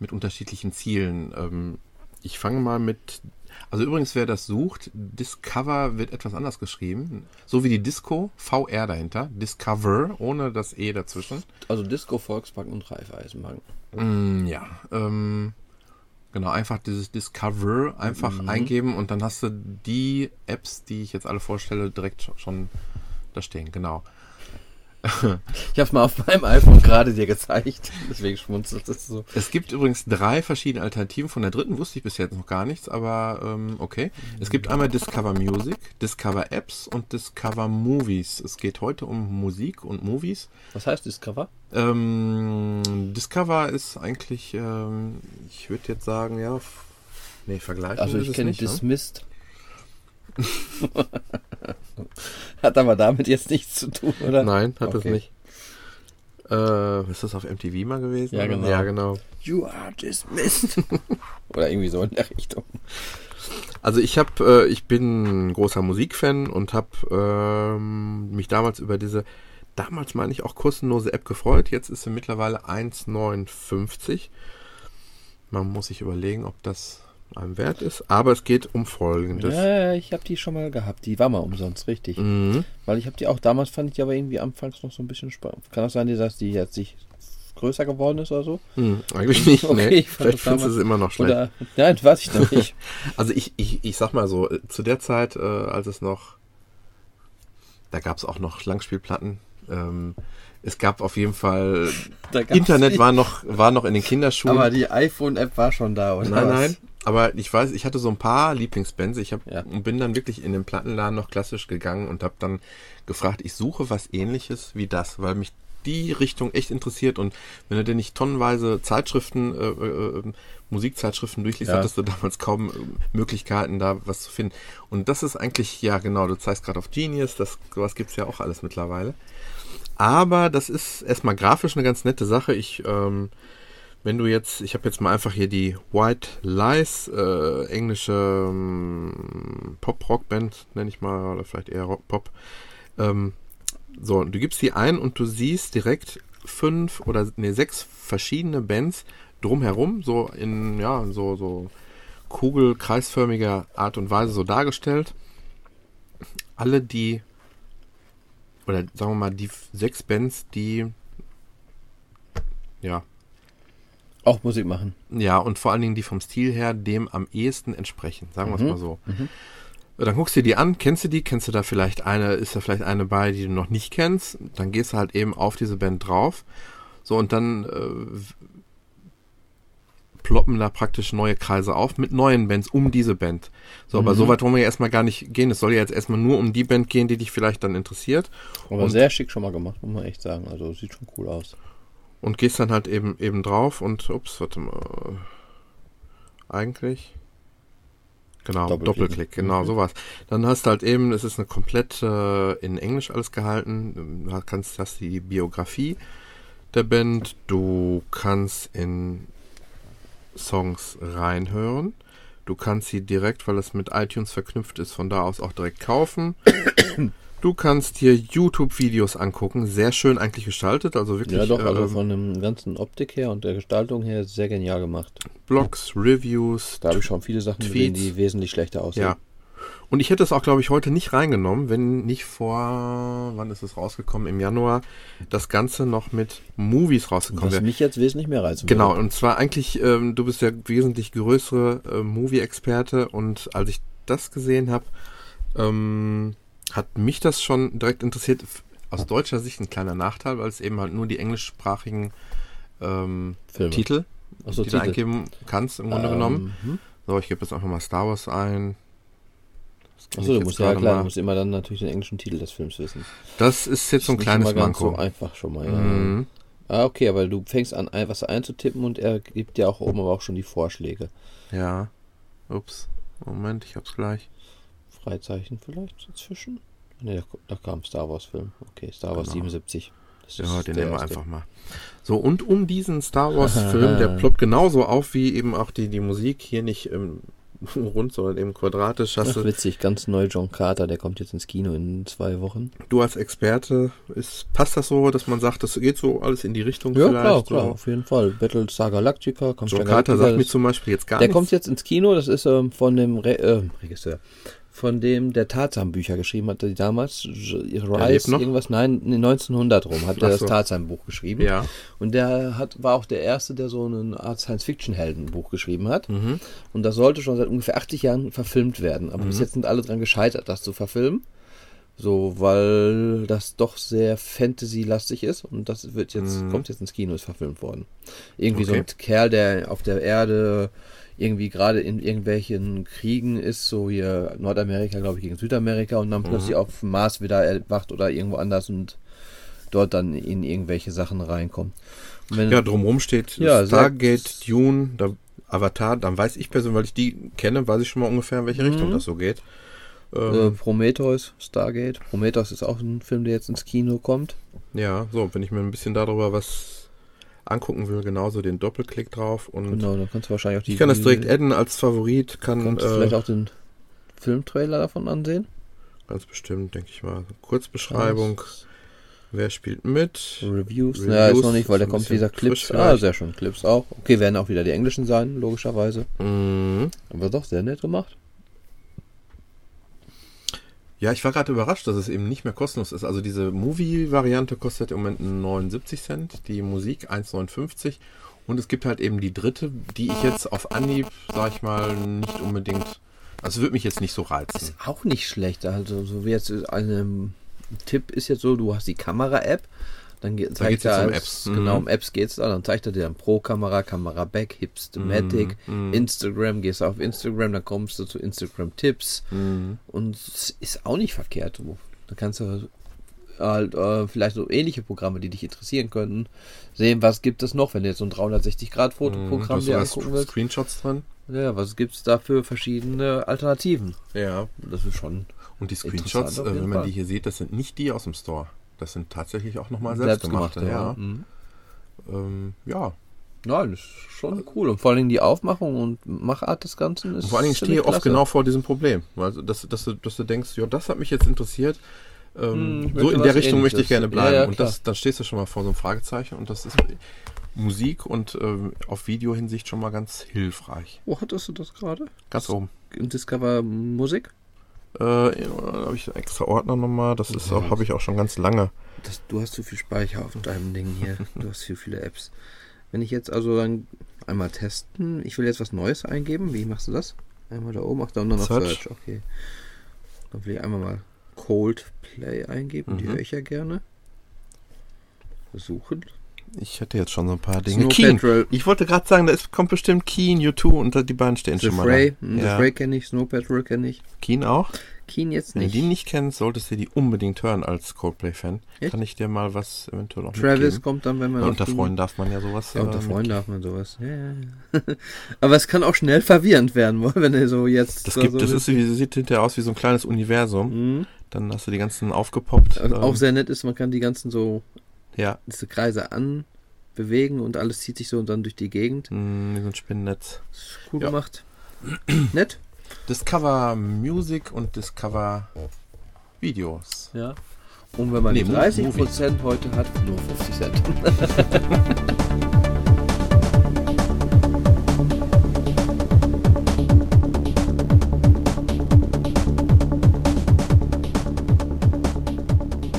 mit unterschiedlichen Zielen. Ähm, ich fange mal mit, also übrigens, wer das sucht, Discover wird etwas anders geschrieben, so wie die Disco, VR dahinter, Discover, ohne das E dazwischen. Also Disco, Volksbank und Raiffeisenbank. Mm, ja, ähm, genau, einfach dieses Discover einfach eingeben und dann hast du die Apps, die ich jetzt alle vorstelle, direkt schon da stehen, genau. Ich habe es mal auf meinem iPhone gerade dir gezeigt. Deswegen schmunzelt es so. Es gibt übrigens drei verschiedene Alternativen. Von der dritten wusste ich bis jetzt noch gar nichts, aber ähm, okay. Es gibt einmal Discover Music, Discover Apps und Discover Movies. Es geht heute um Musik und Movies. Was heißt Discover? Ähm, Discover ist eigentlich, ähm, ich würde jetzt sagen, ja, nee, vergleichen Also ich kenne nicht, ne? *laughs* Hat aber damit jetzt nichts zu tun, oder? Nein, hat es Okay. nicht. Äh, ist das auf MTV mal gewesen? Ja, genau. Ja, genau. You are dismissed. *laughs* oder irgendwie so in der Richtung. Also ich habe, äh, ich bin ein großer Musikfan und habe ähm, mich damals über diese, damals meine ich auch kostenlose App gefreut. Jetzt ist sie mittlerweile 1,59. Man muss sich überlegen, ob das einem wert ist. Aber es geht um Folgendes. Ja, ich habe die schon mal gehabt. Die war mal umsonst, richtig. Mhm. Weil ich habe die auch damals fand ich die aber irgendwie anfangs noch so ein bisschen spannend. Kann auch sein, dass die jetzt sich größer geworden ist oder so? Hm, eigentlich nicht, *laughs* Okay, nee. Vielleicht findest du es immer noch schlecht. Oder nein, weiß ich noch nicht. *laughs* Also ich, ich, ich sag mal so, äh, zu der Zeit, äh, als es noch, da gab es auch noch Langspielplatten. Ähm, es gab auf jeden Fall, Internet nicht. war noch, war noch in den Kinderschuhen. aber die iPhone-App war schon da, oder? nein, was? nein. Aber ich weiß, ich hatte so ein paar Lieblingsbands. Ich hab, Ja. bin dann wirklich in den Plattenladen noch klassisch gegangen und habe dann gefragt, ich suche was ähnliches wie das, weil mich die Richtung echt interessiert. Und wenn du dir nicht tonnenweise Zeitschriften, äh, äh, äh, Musikzeitschriften durchliest, Ja. hattest du damals kaum äh, Möglichkeiten, da was zu finden. Und das ist eigentlich, ja genau, du zeigst gerade auf Genius, das sowas gibt's ja auch alles mittlerweile. Aber das ist erstmal grafisch eine ganz nette Sache. Ich, ähm, wenn du jetzt, ich habe jetzt mal einfach hier die White Lies, äh, englische ähm, Pop-Rock-Band, nenne ich mal, oder vielleicht eher Rock-Pop. Ähm, so, du gibst die ein und du siehst direkt fünf oder nee, sechs verschiedene Bands drumherum, so in, ja, so, so kugelkreisförmiger Art und Weise so dargestellt. Alle die, oder sagen wir mal, die sechs Bands, die, ja, Auch Musik machen. ja, und vor allen Dingen die vom Stil her dem am ehesten entsprechen, sagen wir es Mhm. mal so. Dann guckst du dir die an, kennst du die, kennst du da vielleicht eine, ist da vielleicht eine bei, die du noch nicht kennst, dann gehst du halt eben auf diese Band drauf. So, und dann äh, ploppen da praktisch neue Kreise auf mit neuen Bands um diese Band. So, aber Mhm. so weit wollen wir ja erstmal gar nicht gehen. Es soll ja jetzt erstmal nur um die Band gehen, die dich vielleicht dann interessiert. Aber Und- sehr schick schon mal gemacht, muss man echt sagen. Also sieht schon cool aus. Und gehst dann halt eben eben drauf und ups, warte mal. Eigentlich. Genau. Doppelklick, genau, Mhm. sowas. Dann hast du halt eben, es ist eine komplett äh, in Englisch alles gehalten. Du kannst, hast die Biografie der Band, du kannst in Songs reinhören. Du kannst sie direkt, weil es mit iTunes verknüpft ist, von da aus auch direkt kaufen. *coughs* Du kannst dir YouTube-Videos angucken, sehr schön eigentlich gestaltet, also wirklich Ja, doch, also ähm, von dem ganzen Optik her und der Gestaltung her sehr genial gemacht. Blogs, Reviews. Da habe ich schon viele Sachen gesehen, die wesentlich schlechter aussehen. Ja. Und ich hätte es auch, glaube ich, heute nicht reingenommen, wenn nicht vor, wann ist es rausgekommen? Im Januar, das Ganze noch mit Movies rausgekommen Was wäre. mich jetzt wesentlich mehr reizen Genau, und zwar eigentlich, ähm, du bist ja wesentlich größere äh, Movie-Experte und als ich das gesehen habe, ähm, hat mich das schon direkt interessiert. Aus deutscher Sicht ein kleiner Nachteil, weil es eben halt nur die englischsprachigen ähm. Titel, Achso, die du eingeben kannst, im Grunde genommen. hm? So, ich gebe jetzt einfach mal Star Wars ein. Achso, du musst ja klar, mal. du musst immer dann natürlich den englischen Titel des Films wissen. Das ist jetzt so ein kleines Manko. so einfach schon mal. Ja. Mhm. Ah, okay, aber du fängst an, was einzutippen und er gibt dir auch oben aber auch schon die Vorschläge. Ja. Ups. Moment, ich hab's gleich. Freizeichen vielleicht dazwischen? Ne, da, kam Star Wars Film. Okay, Star Wars Genau. 77. Das Ja, ist den der nehmen wir erste. einfach mal. So, und um diesen Star Wars-Film, *laughs* der ploppt genauso auf wie eben auch die, die Musik, hier nicht ähm, *laughs* rund, sondern eben quadratisch. Hast Ach, du, witzig, ganz neu John Carter, der kommt jetzt ins Kino in zwei Wochen. du als Experte, ist, passt das so, dass man sagt, das geht so alles in die Richtung Ja, vielleicht? klar, klar, So? auf jeden Fall. Battlestar Galactica, kommt John Carter sagt mir zum Beispiel jetzt gar Der nichts. kommt jetzt ins Kino, das ist ähm, von dem Re äh, Regisseur, von dem der Tarzan-Bücher geschrieben hat, die damals, noch? irgendwas, nein, in den 1900 rum, hat er das so. Tarzan-Buch geschrieben. Ja. Und der hat, war auch der Erste, der so eine Art Science-Fiction-Heldenbuch geschrieben hat. Mhm. Und das sollte schon seit ungefähr 80 Jahren verfilmt werden. Aber bis jetzt sind alle dran gescheitert, das zu verfilmen. So, weil das doch sehr Fantasy-lastig ist. Und das wird jetzt, kommt jetzt ins Kino, ist verfilmt worden. Irgendwie so Okay. ein Kerl, der auf der Erde irgendwie gerade in irgendwelchen Kriegen ist, so hier Nordamerika, glaube ich, gegen Südamerika und dann Mhm. plötzlich auf dem Mars wieder erwacht oder irgendwo anders und dort dann in irgendwelche Sachen reinkommt. Wenn, Ja, drumherum steht Ja, Stargate, Dune, da, Avatar, dann weiß ich persönlich, weil ich die kenne, weiß ich schon mal ungefähr, in welche Mhm. Richtung das so geht. äh, Ähm, Prometheus, Stargate. Prometheus ist auch ein Film, der jetzt ins Kino kommt. ja, so, wenn ich mir ein bisschen darüber was angucken will, genauso den Doppelklick drauf und Genau, dann kannst du wahrscheinlich auch die. ich kann das direkt adden als Favorit, kann Kannst du äh, vielleicht auch den Filmtrailer davon ansehen? ganz bestimmt, denke ich mal, Kurzbeschreibung, wer spielt mit, Reviews. Reviews Ja, ist noch nicht, weil da kommt dieser Clips. Ah, sehr schön. Clips auch. Okay, werden auch wieder die englischen sein, logischerweise. Mhm. Aber doch sehr nett gemacht. Ja, ich war gerade überrascht, dass es eben nicht mehr kostenlos ist. Also diese Movie-Variante kostet im Moment 79 Cent, die Musik 1,59 und es gibt halt eben die dritte, die ich jetzt auf Anhieb, sag ich mal, nicht unbedingt, also würde mich jetzt nicht so reizen. Ist auch nicht schlecht. Also, so wie jetzt ein Tipp ist jetzt so, du hast die Kamera-App. Dann ge- geht's zeigt jetzt er um Apps. Mhm. Genau, um Apps geht's da. Dann zeigt er dir dann Pro-Kamera, Kamera Back, Hipstamatic, Mhm. Instagram, gehst du auf Instagram, dann kommst du zu Instagram-Tipps. Mhm. Und es ist auch nicht verkehrt. Du. Da kannst du halt äh, vielleicht so ähnliche Programme, die dich interessieren könnten, sehen, was gibt es noch, wenn du jetzt so ein 360-Grad-Fotoprogramm Hast dir angucken da willst. Screenshots drin? Ja, was gibt es da für verschiedene Alternativen? Ja. Das ist schon Und die Screenshots, äh, wenn man Fall. die hier sieht, das sind nicht die aus dem Store. Das sind tatsächlich auch nochmal selbstgemachte. selbstgemachte. ja. Mhm. Ähm, ja. Nein, das ist schon cool. Und vor allen Dingen die Aufmachung und Machart des Ganzen ist Und vor allen Dingen stehe ich oft genau vor diesem Problem. Also, dass, dass, du, dass du denkst, ja, das hat mich jetzt interessiert. Ähm, Hm, so in der Richtung möchte ich gerne bleiben. Ja, ja, und das, dann stehst du schon mal vor so einem Fragezeichen. Und das ist Musik und ähm, auf Videohinsicht schon mal ganz hilfreich. Wo hattest du das gerade? Ganz oben. Im Discover Musik? Äh, da habe ich einen extra Ordner nochmal. Das ist auch, habe ich auch schon ganz lange. Das, du hast zu viel Speicher auf deinem Ding hier. *laughs* Du hast zu viele Apps. Wenn ich jetzt also dann einmal testen, ich will jetzt was Neues eingeben. Wie machst du das? Einmal da oben, ach da und dann auf Search. Search. Okay. Dann will ich einmal mal Coldplay eingeben. Die Mhm. höre ich ja gerne. Suchen. Ich hätte jetzt schon so ein paar Dinge. Snow Keen. Patrol. Ich wollte gerade sagen, da ist, kommt bestimmt Keen, U2 und die beiden stehen The schon mal Fray. da. hm, The Ja. Fray kenne ich. Snow Patrol kenne ich. Keen auch? Keen jetzt Wenn nicht. du die nicht kennst, solltest du die unbedingt hören als Coldplay-Fan. Kann ich dir mal was eventuell auch Travis mitgeben? kommt dann, wenn man Ja, unter Freunden darf man ja sowas. Ja, unter äh, Freunden darf man sowas. Ja, ja, ja. *laughs* Aber es kann auch schnell verwirrend werden, *laughs* wenn er so jetzt. Das, da gibt, so das ist, wie- sieht hinterher aus wie so ein kleines Universum. Mhm. Dann hast du die ganzen aufgepoppt. Also auch ähm, sehr nett ist, man kann die ganzen so ja, diese Kreise anbewegen und alles zieht sich so dann durch die Gegend. wie so ein Spinnennetz. Cool Ja. gemacht. *clears throat* nett. Discover Music und Discover Videos. Ja. Und wenn man Nee, die Mo- 30% heute hat, nur 50 Cent.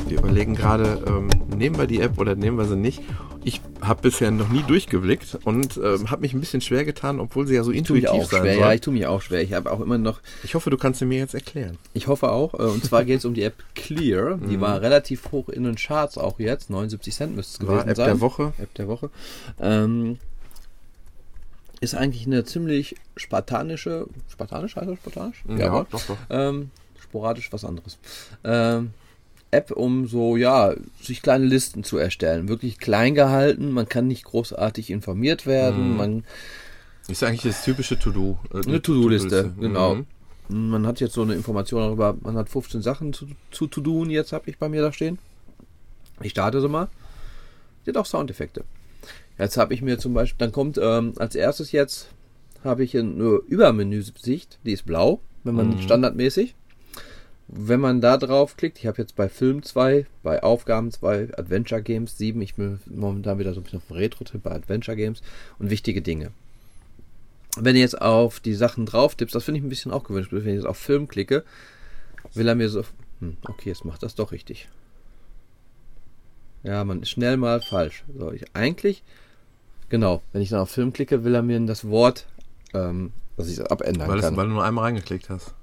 Wir überlegen gerade, ähm, nehmen wir die App oder nehmen wir sie nicht. Ich habe bisher noch nie durchgeblickt und ähm, habe mich ein bisschen schwer getan, obwohl sie ja so Ich intuitiv auch sein schwer. soll. Ja, ich tue mich auch schwer. Ich habe auch immer noch, ich hoffe, du kannst sie mir jetzt erklären. ich hoffe auch, äh, und zwar *laughs* geht es um die App Clear. Mhm. Die war relativ hoch in den Charts auch jetzt. 79 Cent müsste es War gewesen App sein. der Woche. App der Woche. Ähm, ist eigentlich eine ziemlich spartanische, spartanisch heißt das spartanisch? Ja, doch, doch. Ähm, sporadisch was anderes. Ähm, App, um so, ja, sich kleine Listen zu erstellen. Wirklich klein gehalten, man kann nicht großartig informiert werden, Mhm. man, Ist eigentlich das typische To-Do. äh, Eine To-Do-Liste, genau. Mhm. man hat jetzt so eine Information darüber, man hat 15 Sachen zu, zu, to tun, jetzt habe ich bei mir da stehen. Ich starte sie mal. Die hat auch Soundeffekte. Jetzt habe ich mir zum Beispiel, dann kommt ähm, als erstes jetzt, habe ich eine Übermenüsicht, die ist blau, wenn man Mhm. standardmäßig. Wenn man da drauf klickt, ich habe jetzt bei Film 2, bei Aufgaben 2, Adventure Games 7, ich bin momentan wieder so ein bisschen auf dem Retro-Trip bei Adventure Games und wichtige Dinge. Wenn ihr jetzt auf die Sachen drauf tippst, das finde ich ein bisschen auch gewünscht, wenn ich jetzt auf Film klicke, will er mir so, hm, okay, jetzt macht das doch richtig. Ja, man ist schnell mal falsch. So, ich eigentlich, genau, wenn ich dann auf Film klicke, will er mir das Wort, ähm, dass ich es abändern Weil, es, kann. weil du nur einmal reingeklickt hast.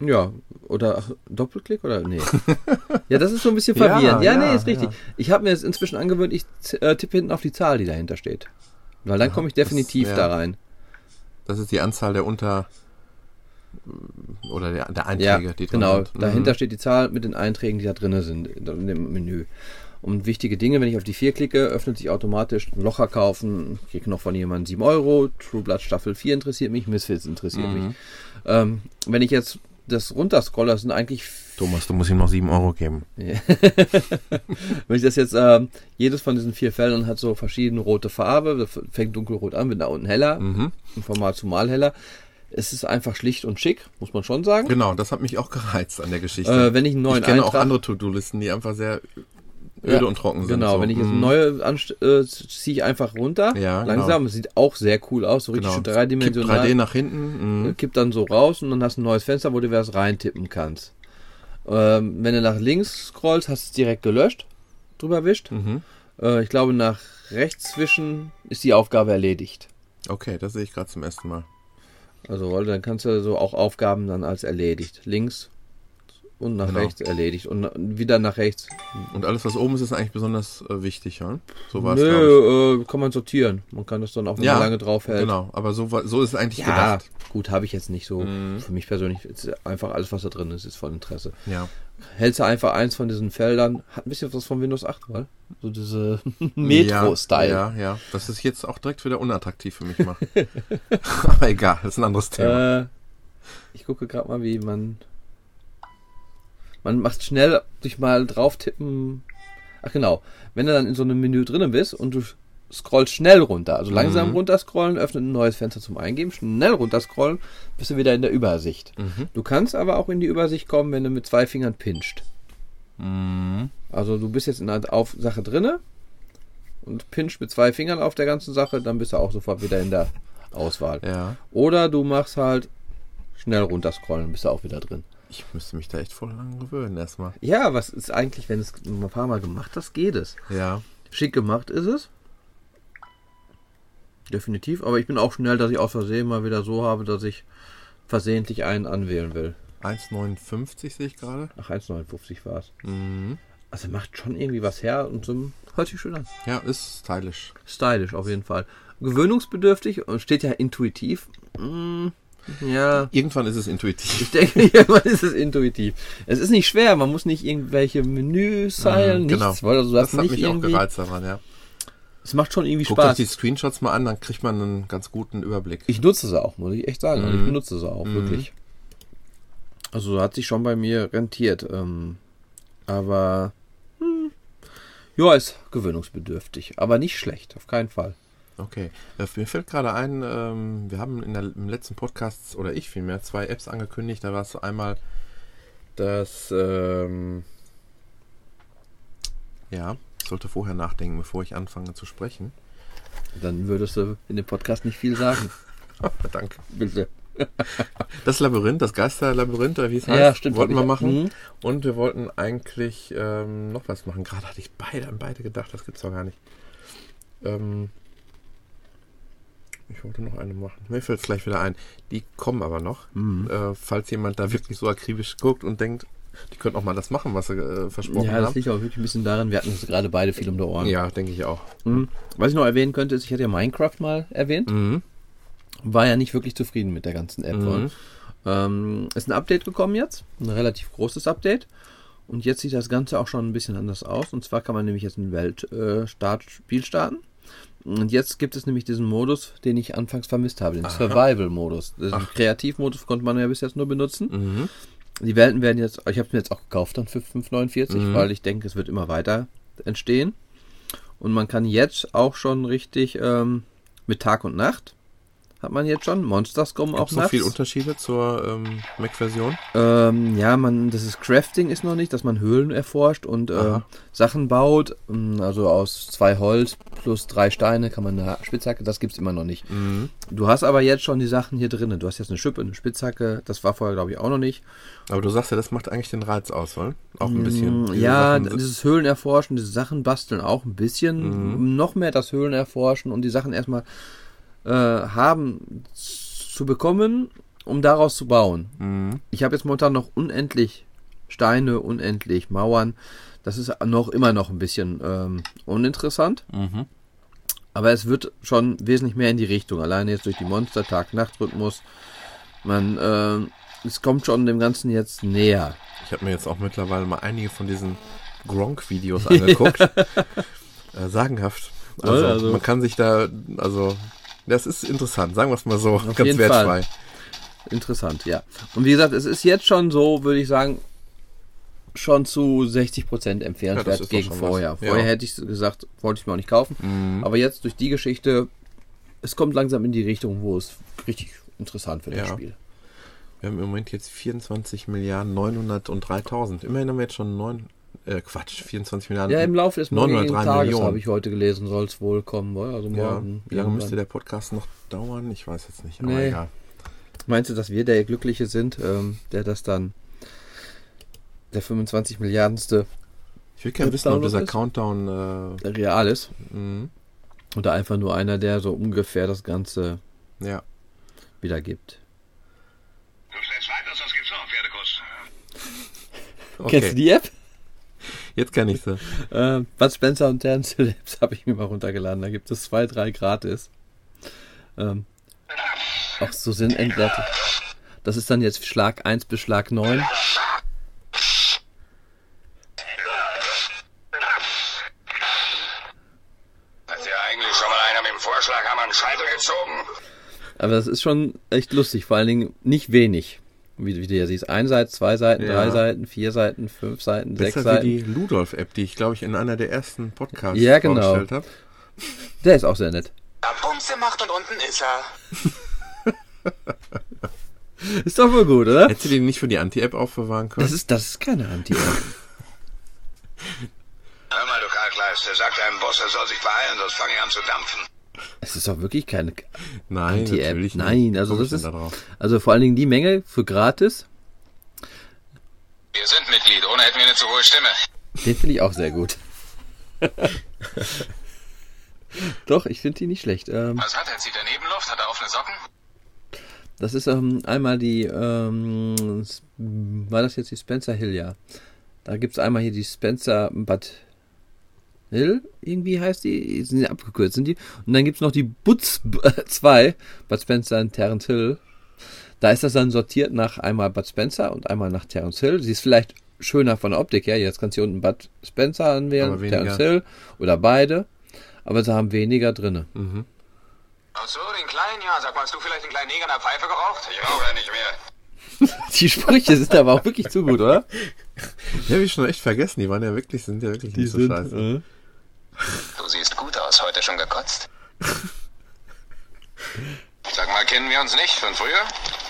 Ja, oder ach, Doppelklick oder nee. *laughs* ja, das ist so ein bisschen Ja, verwirrend. Ja, ja, nee, ist richtig. ja. Ich habe mir jetzt inzwischen angewöhnt, ich äh, tippe hinten auf die Zahl, die dahinter steht. Weil dann Ja, komme ich das- definitiv ja. da rein. Das ist die Anzahl der Unter... Oder der, der Ja, Einträge, die drin genau. sind. Mhm. Dahinter steht die Zahl mit den Einträgen, die da drin sind in dem Menü. Und wichtige Dinge, wenn ich auf die 4 klicke, öffnet sich automatisch ein Locher kaufen. Ich kriege noch von jemandem 7 Euro. True Blood Staffel 4 interessiert mich, Misfits interessiert Mhm. mich. Ähm, wenn ich jetzt das runterscrolle, das sind eigentlich Thomas, du musst ihm noch 7 Euro geben. *laughs* Wenn ich das jetzt, ähm, jedes von diesen vier Feldern hat so verschiedene rote Farbe, das fängt dunkelrot an, wird da unten heller, Mhm. von mal zu mal heller. Es ist einfach schlicht und schick, muss man schon sagen. Genau, das hat mich auch gereizt an der Geschichte. Äh, wenn ich einen neuen ich kenne auch Eintrag, andere To-Do-Listen, die einfach sehr öde Ja, und trocken sind. genau, so. wenn ich jetzt Mhm. neue äh, ziehe ich einfach runter, Ja, genau. langsam, es sieht auch sehr cool aus, so richtig genau. schön dreidimensional. 3D nach hinten. Mhm. kippt dann so raus und dann hast du ein neues Fenster, wo du was reintippen kannst. Ähm, wenn du nach links scrollst, hast du es direkt gelöscht, drüber wischt. Mhm. Äh, ich glaube, nach rechts zwischen ist die Aufgabe erledigt. Okay, das sehe ich gerade zum ersten Mal. Also, dann kannst du so auch Aufgaben dann als erledigt. Links und nach Genau. rechts erledigt. Und wieder nach rechts. Und alles, was oben ist, ist eigentlich besonders äh, wichtig, ja? So war es. Nö, äh, kann man sortieren. Man kann das dann auch, wenn Ja, man lange drauf hält. Genau, aber so, so ist es eigentlich Ja, gedacht. gut, habe ich jetzt nicht so. Mhm. Für mich persönlich ist einfach alles, was da drin ist, ist von Interesse. Ja. Hältst du einfach eins von diesen Feldern, hat ein bisschen was von Windows 8, weil so diese *laughs* Metro-Style. Ja, ja, ja. Das ist jetzt auch direkt wieder unattraktiv für mich macht. *laughs* aber egal, das ist ein anderes Thema. Äh, ich gucke gerade mal, wie man. Man macht schnell durch mal drauf tippen. Ach genau, wenn du dann in so einem Menü drinnen bist und du scrollst schnell runter, also langsam Mhm. runter scrollen, öffnet ein neues Fenster zum Eingeben, schnell runter scrollen, bist du wieder in der Übersicht. Mhm. Du kannst aber auch in die Übersicht kommen, wenn du mit zwei Fingern pinscht. Mhm. Also du bist jetzt in einer auf Sache drinne und pincht mit zwei Fingern auf der ganzen Sache, dann bist du auch sofort wieder in der *laughs* Auswahl. Ja. Oder du machst halt schnell runterscrollen, bist du auch wieder drin. Ich müsste mich da echt voll lang gewöhnen erstmal. Ja, was ist eigentlich, wenn es ein paar Mal gemacht hast, geht es. Ja. Schick gemacht ist es. Definitiv, aber ich bin auch schnell, dass ich aus Versehen mal wieder so habe, dass ich versehentlich einen anwählen will. 1,59 sehe ich gerade. Ach, 1,59 war es. Mhm. Also macht schon irgendwie was her und so hört sich schön an. Ja, ist stylisch. Stylisch auf jeden Fall. Gewöhnungsbedürftig und steht ja intuitiv. Mm, ja. Irgendwann ist es intuitiv. Ich denke, *laughs* irgendwann ist es intuitiv. Es ist nicht schwer, man muss nicht irgendwelche Menüs zeilen, Mhm, nichts, also du Das hat mich auch irgendwie. gereizt daran, ja. Es macht schon irgendwie Guckt euch Spaß. die Screenshots mal an, dann kriegt man einen ganz guten Überblick. Ich nutze sie auch, muss ich echt sagen. Also ich Mhm. benutze sie auch, Mhm. wirklich. Also hat sich schon bei mir rentiert. Ähm, aber hm, ja, ist gewöhnungsbedürftig. Aber nicht schlecht, auf keinen Fall. Okay. Äh, mir fällt gerade ein, ähm, wir haben in der, im letzten Podcast, oder ich vielmehr, zwei Apps angekündigt. Da war es einmal das, ähm, ja, ich sollte vorher nachdenken, bevor ich anfange zu sprechen. Dann würdest du in dem Podcast nicht viel sagen. *laughs* Danke. Bitte. *laughs* Das Labyrinth, das Geisterlabyrinth, oder wie es heißt, Ja, stimmt. wollten wir machen. Mhm. Und wir wollten eigentlich ähm, noch was machen. Gerade hatte ich beide an beide gedacht, das gibt's doch gar nicht. Ähm, ich wollte noch eine machen. Mir fällt es gleich wieder ein. Die kommen aber noch. Mhm. Äh, falls jemand da wirklich so akribisch guckt und denkt, die könnten auch mal das machen, was sie äh, versprochen Ja, das haben. liegt auch wirklich ein bisschen daran, wir hatten uns gerade beide viel um die Ohren. Ja, denke ich auch. Mhm. Was ich noch erwähnen könnte, ist, ich hatte ja Minecraft mal erwähnt. Mhm. War ja nicht wirklich zufrieden mit der ganzen App. Mhm. Ähm, ist ein Update gekommen jetzt, ein relativ großes Update. Und jetzt sieht das Ganze auch schon ein bisschen anders aus. Und zwar kann man nämlich jetzt ein Weltstart-Spiel starten. Und jetzt gibt es nämlich diesen Modus, den ich anfangs vermisst habe, den. Survival-Modus. Den. Kreativmodus konnte man ja bis jetzt nur benutzen. Mhm. Die Welten werden jetzt, ich habe mir jetzt auch gekauft dann für 5,49, Mhm. weil ich denke, es wird immer weiter entstehen. Und man kann jetzt auch schon richtig ähm, mit Tag und Nacht hat man jetzt schon. Monsters kommen Gibt auch es noch nachts. viele Unterschiede zur ähm, Mac-Version? Ähm, ja, man, das ist Crafting ist noch nicht, dass man Höhlen erforscht und äh. Sachen baut. Ähm, Also aus zwei Holz plus drei Steine kann man eine Spitzhacke, das gibt's immer noch nicht. Mhm. Du hast aber jetzt schon die Sachen hier drinnen. Du hast jetzt eine Schippe, eine Spitzhacke, das war vorher glaube ich auch noch nicht. Aber du sagst ja, das macht eigentlich den Reiz aus, oder? Auch ein bisschen. Mm, Diese Ja, Sachen dieses Höhlenerforschen, diese Sachen basteln auch ein bisschen. Mhm. Noch mehr das Höhlenerforschen und die Sachen erstmal äh, haben zu bekommen, um daraus zu bauen. Mhm. Ich habe jetzt momentan noch unendlich Steine, unendlich Mauern. Das ist noch immer noch ein bisschen ähm, uninteressant. Mhm. Aber es wird schon wesentlich mehr in die Richtung. Alleine jetzt durch die Monster Tag-Nacht-Rhythmus. Man, ähm, es kommt schon dem Ganzen jetzt näher. Ich habe mir jetzt auch mittlerweile mal einige von diesen Gronk-Videos *laughs* angeguckt. äh, sagenhaft. Also, also- man kann sich da, also, das ist interessant, sagen wir es mal so, Auf ganz jeden wertfrei. Interessant, ja. Und wie gesagt, es ist jetzt schon so, würde ich sagen, schon zu 60% Ja, empfehlenswert das doch gegen vorher. was. Ja. Vorher hätte ich gesagt, wollte ich mir auch nicht kaufen. Mhm. Aber jetzt durch die Geschichte, es kommt langsam in die Richtung, wo es richtig interessant wird, das Ja. Spiel. Wir haben im Moment jetzt 24 Milliarden 903.000. Immerhin haben wir jetzt schon neun, äh, Quatsch, 24 Milliarden. Ja, im Laufe des morgigen 903 Tages Millionen. habe ich heute gelesen, soll es wohl kommen. Also Ja, morgen. wie lange müsste irgendwann. der Podcast noch dauern? Ich weiß jetzt nicht, aber Nee. egal. Meinst du, dass wir der Glückliche sind, ähm, der das dann der 25 Milliardenste Ich will gerne wissen, ob dieser ist? Countdown, real ist? äh, mh, Oder einfach nur einer, der so ungefähr das Ganze ja. wiedergibt. Du stellst weiter, sonst gibt's noch einen Pferdekuss. Okay, Kennst du die App? Jetzt kann ich sie. Äh, Bud Spencer und Terence Apps *laughs* habe ich mir mal runtergeladen. Da gibt es zwei, drei gratis. Ähm, auch so sinnentleerte. Das ist dann jetzt Schlag 1 bis Schlag 9. Hat ja eigentlich schon mal einer mit dem Vorschlaghammer einen Scheitel gezogen? Aber das ist schon echt lustig. Vor allen Dingen nicht wenig. Wie, wie du ja siehst. Ein Seite, zwei Seiten, Ja. drei Seiten, vier Seiten, fünf Seiten, sechs Besser wie Seiten. die Ludolf-App, die ich, glaube ich, in einer der ersten Podcasts Ja, genau. vorgestellt habe. Der ist auch sehr nett. Ja, Bumse macht und unten ist er. *laughs* Ist doch wohl gut, oder? Hättest du den nicht für die Anti-App aufbewahren können? Das ist, das ist keine Anti-App. *laughs* Hör mal, du Kalkleiste, sag deinem Boss, er soll sich beeilen, sonst fange ich an zu dampfen. Es ist doch wirklich keine Nein, Anti-App. natürlich nicht. Nein, also das ist. da drauf? Also vor allen Dingen die Menge für gratis. Wir sind Mitglied, ohne hätten wir eine zu hohe Stimme. Den finde ich auch sehr gut. *laughs* Doch, ich finde die nicht schlecht. Ähm, Was hat er? Zieht er Nebenluft? Hat er offene Socken? das ist ähm, einmal die, ähm, war das jetzt die Spencer Hill, ja. Da gibt es einmal hier die Spencer Bad Hill, irgendwie heißt die, sind die abgekürzt, sind die. Und dann gibt es noch die Butz *laughs* 2, Bud Spencer und Terence Hill. Da ist das dann sortiert nach einmal Bud Spencer und einmal nach Terence Hill. Sie ist vielleicht schöner von der Optik her. Jetzt kannst du hier unten Bud Spencer anwählen, weniger. Terence Hill oder beide. Aber sie haben weniger drinne. Ach so, den kleinen, ja. Sag mal, hast du vielleicht den kleinen Neger in der Pfeife geraucht? Ich rauche nicht mehr. *laughs* Die Sprüche sind aber auch wirklich zu gut, oder? *laughs* Die habe ich schon echt vergessen. Die waren ja wirklich, sind ja wirklich nicht so scheiße. äh, Du siehst gut aus, heute schon gekotzt. Sag mal, kennen wir uns nicht von früher?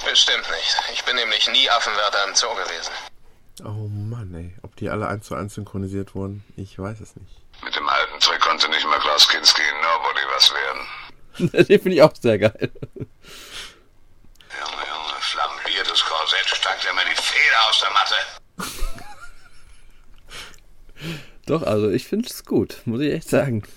Bestimmt nicht. Ich bin nämlich nie Affenwärter im Zoo gewesen. Oh Mann, ey. Ob die alle eins zu eins synchronisiert wurden, ich weiß es nicht. Mit dem alten Trick konnte nicht mal Klaus Kinski in Nobody was werden. *laughs* Den finde ich auch sehr geil. Junge, Junge, flambiertes Korsett steigt ja mir die Feder aus der Matte. Doch, also ich finde es gut, muss ich echt sagen. *laughs*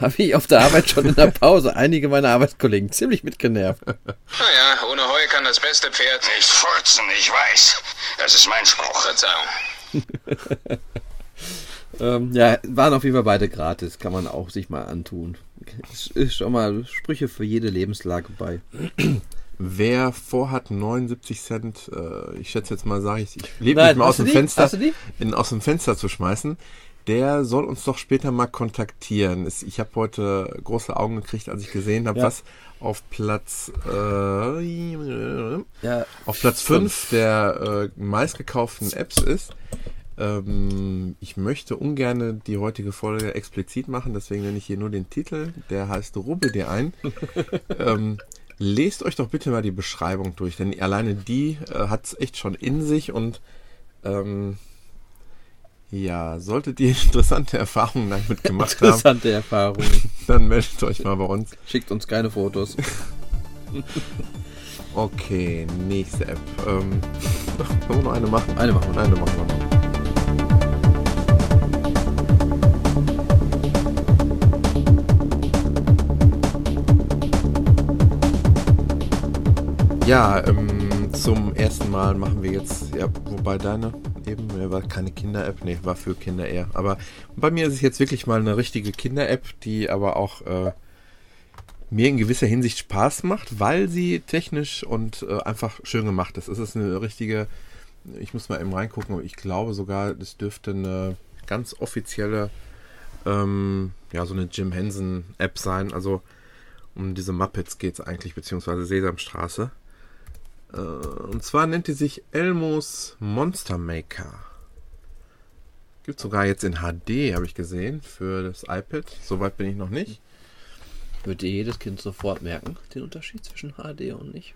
Habe ich auf der Arbeit schon in der *laughs* Pause einige meiner Arbeitskollegen ziemlich mitgenervt. Naja, ohne Heu kann das beste Pferd nicht furzen, ich weiß. Das ist mein Spruch. Verzeihung. *laughs* Ähm, ja, waren auf jeden Fall beide gratis, kann man auch sich mal antun. Es ist schon mal Sprüche für jede Lebenslage bei. Wer vorhat 79 Cent, äh, ich schätze jetzt mal, sage ich, ich lebe nicht mal aus dem die? Fenster, in, aus dem Fenster zu schmeißen, der soll uns doch später mal kontaktieren. Ich habe heute große Augen gekriegt, als ich gesehen habe, Ja. was auf Platz äh, Ja, auf Platz 5 der äh, meistgekauften Apps ist. Ähm, ich möchte ungern die heutige Folge explizit machen, deswegen nenne ich hier nur den Titel. Der heißt Rubbel dir ein. *laughs* ähm, lest euch doch bitte mal die Beschreibung durch, denn alleine die äh, hat es echt schon in sich und ähm, ja, solltet ihr *laughs* interessante Erfahrungen damit *laughs* gemacht haben, Interessante Erfahrung. *laughs* dann meldet euch mal bei uns. Schickt uns keine Fotos. Okay, nächste App. Ähm, können wir noch eine machen? Eine machen wir. Eine machen wir noch. Ja, ähm, zum ersten Mal machen wir jetzt, ja, wobei deine eben, ja, war keine Kinder-App, nee, war für Kinder eher. Aber bei mir ist es jetzt wirklich mal eine richtige Kinder-App, die aber auch äh, mir in gewisser Hinsicht Spaß macht, weil sie technisch und äh, einfach schön gemacht ist. Es ist eine richtige, ich muss mal eben reingucken, aber ich glaube sogar, das dürfte eine ganz offizielle, ähm, ja, so eine Jim Henson App sein. Also um diese Muppets geht es eigentlich, beziehungsweise Sesamstraße. Äh, und zwar nennt die sich Elmos Monster Maker. Gibt sogar jetzt in HD, habe ich gesehen, für das iPad. Soweit bin ich noch nicht. Dir jedes Kind sofort merken, den Unterschied zwischen HD und nicht?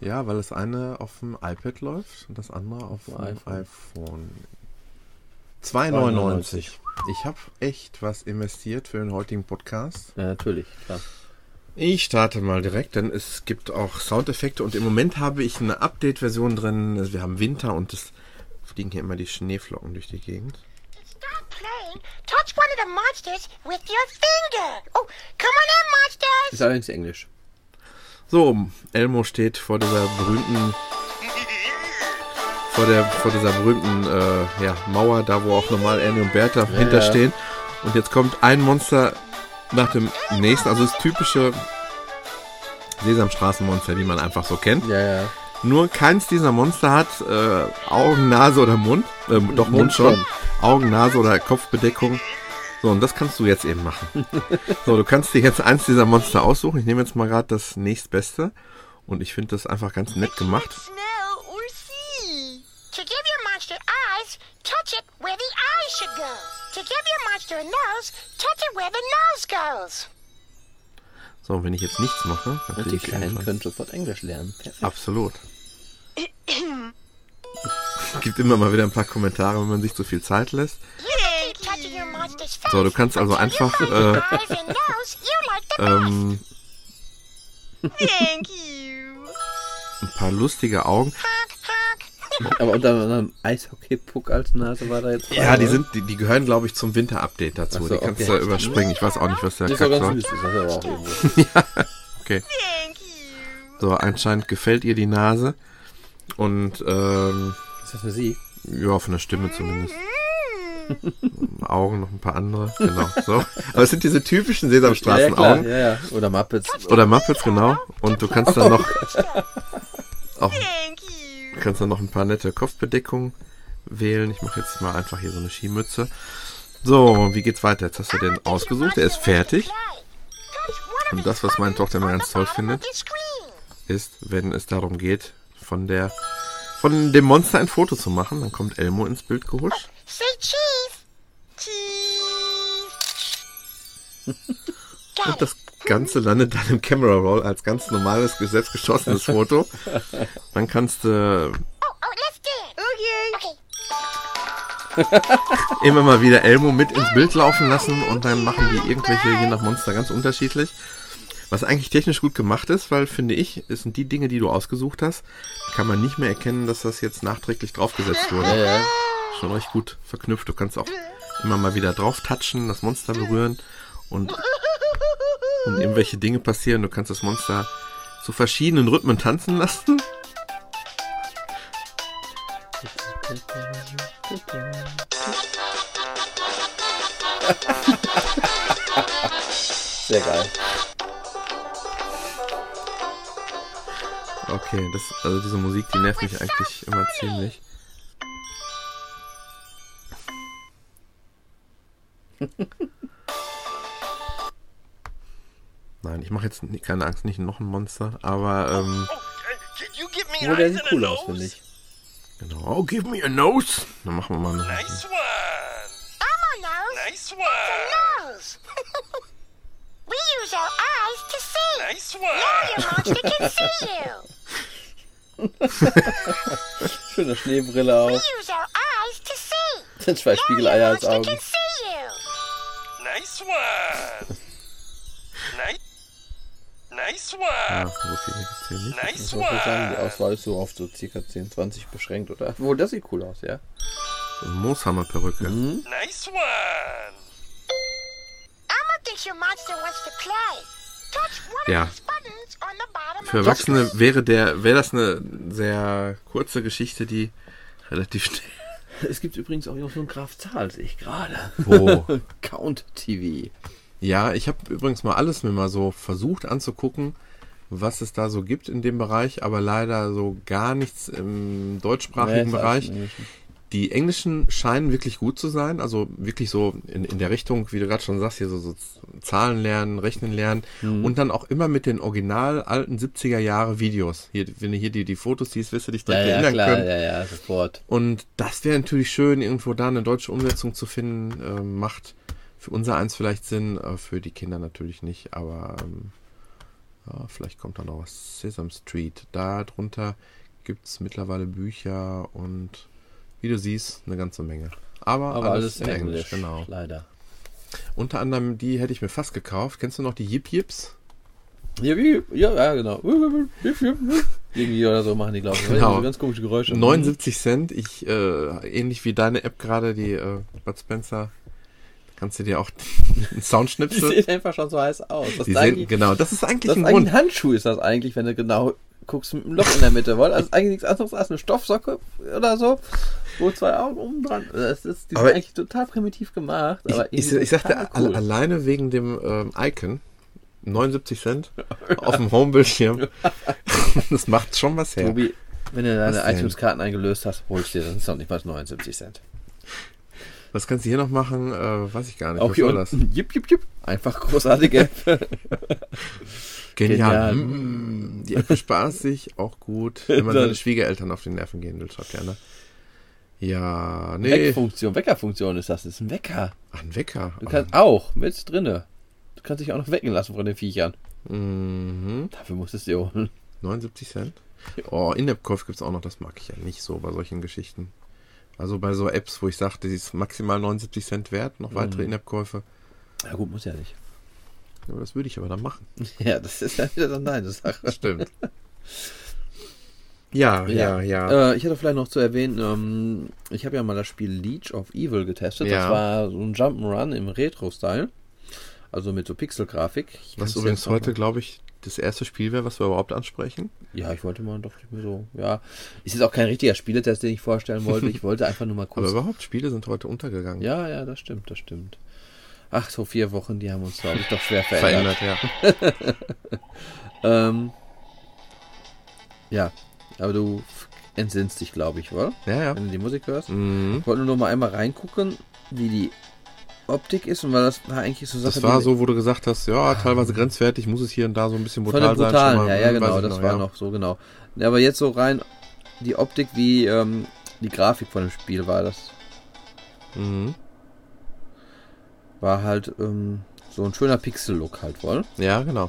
Ja, weil das eine auf dem iPad läuft und das andere auf dem iPhone. iPhone. 2,99. Ich habe echt was investiert für den heutigen Podcast. Ja, natürlich, klar. Ich starte mal direkt, denn es gibt auch Soundeffekte und im Moment habe ich eine Update-Version drin. Also wir haben Winter und es fliegen hier immer die Schneeflocken durch die Gegend. Stop playing. Touch one of the monsters with your finger. Oh, come on in, monsters. Ist allerdings Englisch. So, Elmo steht vor dieser berühmten vor der vor dieser berühmten äh, ja, Mauer, da wo auch normal Annie und Bertha hinterstehen. Und jetzt kommt ein Monster nach dem nächsten, also das typische Sesamstraßenmonster, die man einfach so kennt. Ja, ja. Nur keins dieser Monster hat äh, Augen, Nase oder Mund. Äh, doch, Mund schon. schon. Augen, Nase oder Kopfbedeckung. So, und das kannst du jetzt eben machen. *laughs* so, du kannst dir jetzt eins dieser Monster aussuchen. Ich nehme jetzt mal gerade das nächstbeste. Und ich finde das einfach ganz nett gemacht. To give your monster eyes, touch it where the eyes should go. To give your monster a nose, touch it where the nose goes. So, und wenn ich jetzt nichts mache, dann kriege die ich Kleinen irgendwann- können sofort Englisch lernen. Perfekt. Absolut. Gibt immer mal wieder ein paar Kommentare, wenn man sich zu viel Zeit lässt. So, du kannst also einfach, äh. Ähm, Thank you. ein paar lustige Augen. Aber unter anderem Eishockey-Puck als Nase war da jetzt Ja, die oder? sind, die, die gehören, glaube ich, zum Winter-Update dazu. So, die kannst okay. du überspringen. Ich weiß auch nicht, was der Kack ganz soll. süß, ist das aber auch irgendwo. *laughs* Okay. Thank you. So, anscheinend gefällt ihr die Nase. Und, ähm, Ist das für sie? ja, von der Stimme zumindest. *laughs* Augen, noch ein paar andere. Genau, so. Aber es sind diese typischen Ja, ja. Sesamstraßen-Augen. Ja, ja. Oder Muppets. Oder Muppets, genau. Und du kannst dann noch, auch, Thank you. Du kannst dann noch ein paar nette Kopfbedeckungen wählen. Ich mache jetzt mal einfach hier so eine Skimütze. So, wie geht's weiter? Jetzt hast du den ausgesucht. Er ist fertig. Und das, was meine Tochter immer ganz toll findet, ist, wenn es darum geht, von der, von dem Monster ein Foto zu machen. Dann kommt Elmo ins Bild gehuscht. Und das Ganze landet dann im Camera Roll als ganz normales, selbstgeschossenes Foto. Dann kannst du Oh, oh, let's dance. Okay. Okay. immer mal wieder Elmo mit ins Bild laufen lassen und dann machen die irgendwelche, je nach Monster, ganz unterschiedlich. Was eigentlich technisch gut gemacht ist, weil, finde ich, es sind die Dinge, die du ausgesucht hast, kann man nicht mehr erkennen, dass das jetzt nachträglich draufgesetzt wurde. Ja, ja. Schon recht gut verknüpft. Du kannst auch immer mal wieder drauf touchen, das Monster berühren und, und irgendwelche Dinge passieren. Du kannst das Monster zu verschiedenen Rhythmen tanzen lassen. Sehr geil. Okay, das, also diese Musik, die nervt mich eigentlich immer ziemlich. *laughs* Nein, ich mache jetzt keine Angst, nicht noch ein Monster, aber ähm, Nur der sieht cool aus, finde ich. Genau. Oh, give me a nose. Dann machen wir mal eine. Nice one. Elmo knows Nice the one. nose. *laughs* we use our eyes to see. Nice Now one. your monster can see *laughs* you. *laughs* Schöne Schneebrille We auf. use our eyes to see. Sind zwei Now Spiegeleier als Augen. Nice one. Nice. Nice Ja, one. so viel gibt's hier nicht. Nice Ich würde sagen, die one. Auswahl ist so auf so circa 10, 20 beschränkt, oder? Obwohl, das sieht cool aus, ja. So eine Mooshammer-Perücke. Nice one. Elmo thinks your monster wants to play. Touch one Ja. of these buttons on the bottom Für of the Erwachsene wäre der, wäre das eine sehr kurze Geschichte, die relativ schnell. *laughs* Es gibt übrigens auch noch so einen Graf Zahl, sehe ich gerade. Wo? *laughs* Count TV. Ja, ich habe übrigens mal alles mir mal so versucht anzugucken, was es da so gibt in dem Bereich, aber leider so gar nichts im deutschsprachigen Nee, Bereich. Die Englischen scheinen wirklich gut zu sein, also wirklich so in, in der Richtung, wie du gerade schon sagst, hier so, so Zahlen lernen, Rechnen lernen Mhm. und dann auch immer mit den original alten 70er Jahre Videos. Hier, wenn du hier die, die Fotos siehst, wirst du dich Ja, direkt ja, erinnern klar, können. ja, ja, sofort. Und das wäre natürlich schön, irgendwo da eine deutsche Umsetzung zu finden. Ähm, macht für unser eins vielleicht Sinn, äh, für die Kinder natürlich nicht, aber ähm, ja, vielleicht kommt da noch was. Sesame Street. Darunter gibt es mittlerweile Bücher und wie du siehst, eine ganze Menge. Aber, Aber alles, alles in Englisch, Englisch, genau. leider. Unter anderem die hätte ich mir fast gekauft. Kennst du noch die Yip Yips? Ja, ja, genau. Irgendwie oder so machen die, glaube ich. Genau. Ganz komische Geräusche. 79 Cent. Ich, äh, ähnlich wie deine App gerade, die äh, Bud Spencer, kannst du dir auch *laughs* einen Sound Die sehen einfach schon so heiß aus. Das, Die ist sehen, eigentlich, genau, das ist eigentlich das ist ein eigentlich Grund. ein Handschuh, ist das eigentlich, wenn du genau guckst mit einem Loch in der Mitte. Weil das ist eigentlich nichts anderes als eine Stoffsocke oder so, wo zwei Augen oben dran. Das ist, die Aber- sind eigentlich total primitiv gemacht. Ich, Aber ich, irgendwie ich sagte cool. alleine wegen dem ähm, Icon, 79 Cent auf dem Homebildschirm. *laughs* das macht schon was her. Tobi, wenn du deine iTunes-Karten eingelöst hast, holst du dir, das ist doch nicht mal 79 Cent. Was kannst du hier noch machen? Äh, weiß ich gar nicht. Auch was hier soll das? jip, jip, jip. Einfach großartige App. *laughs* Genial. Genial. Mm, die App ist spaßig, auch gut. *laughs* Wenn man seine Schwiegereltern auf die Nerven gehen will, schreibt gerne. Ja, nee. Weckfunktion, Weckerfunktion ist das, das ist ein Wecker. Ach, ein Wecker. Du kannst auch, mit drinne. Du kannst dich auch noch wecken lassen von den Viechern. Mhm. Dafür musstest du dir holen. 79 Cent. Oh, In-App-Kauf gibt es auch noch, das mag ich ja nicht so bei solchen Geschichten. Also bei so Apps, wo ich sage, die ist maximal 79 Cent wert, noch weitere In-App-Käufe. Ja gut, muss ja nicht. Ja, das würde ich aber dann machen. *laughs* Ja, das ist ja wieder dann deine Sache. Stimmt. ja, ja, ja. Äh, ich hätte vielleicht noch zu erwähnen, ähm, ich habe ja mal das Spiel Leech of Evil getestet. Ja. Das war so ein Jump'n'Run im Retro-Style. Also mit so Pixel-Grafik. Was übrigens heute, glaube ich, das erste Spiel wäre, was wir überhaupt ansprechen. Ja, ich wollte mal doch nicht mehr so. Ja, ist jetzt auch kein richtiger Spieletest, den ich vorstellen wollte. Ich wollte einfach nur mal *laughs* Aber kurz. überhaupt, Spiele sind heute untergegangen. Ja, ja, das stimmt, das stimmt. Ach, so vier Wochen, die haben uns, glaube ich, doch schwer verändert. Verändert, ja. *laughs* Ähm, ja, aber du entsinnst dich, glaube ich, oder? Ja, ja. Wenn du die Musik hörst. Mhm. Ich wollte nur noch mal einmal reingucken, wie die Optik ist und weil das war eigentlich so Sache, Das war so, wo du gesagt hast, ja, teilweise grenzwertig, muss es hier und da so ein bisschen von brutal den sein. mal, ja, ja, hm, genau, das war ja. noch so genau. Ja, aber jetzt so rein die Optik, wie ähm, die Grafik von dem Spiel war, das Mhm. war halt ähm, so ein schöner Pixel-Look halt wohl. Ja, genau.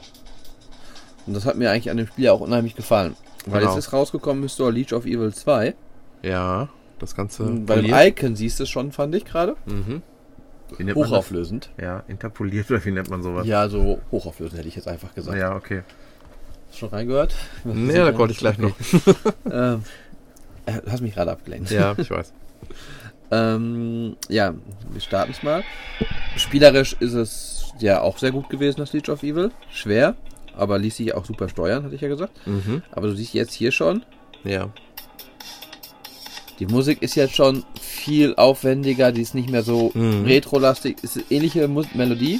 Und das hat mir eigentlich an dem Spiel auch unheimlich gefallen. Weil Genau. jetzt ist rausgekommen, Mr. Leech of Evil 2. Ja, das Ganze. Bei dem poliert. Icon siehst du es schon, fand ich gerade. Mhm. Hochauflösend. Ja, interpoliert *laughs* oder wie nennt man sowas? Ja, so hochauflösend hätte ich jetzt einfach gesagt. ja okay. Hast du schon reingehört? Nee, da konnte ich gleich noch. *laughs* Ähm, äh, du hast mich gerade abgelenkt. Ja, ich weiß. *laughs* Ähm, ja, wir starten es mal. Spielerisch ist es ja auch sehr gut gewesen, das Leech of Evil. Schwer, aber ließ sich auch super steuern, hatte ich ja gesagt. Mhm. Aber du siehst jetzt hier schon, Ja. Die Musik ist jetzt schon viel aufwendiger, die ist nicht mehr so Mhm. retro-lastig. Es ist ähnliche Mu Melodie.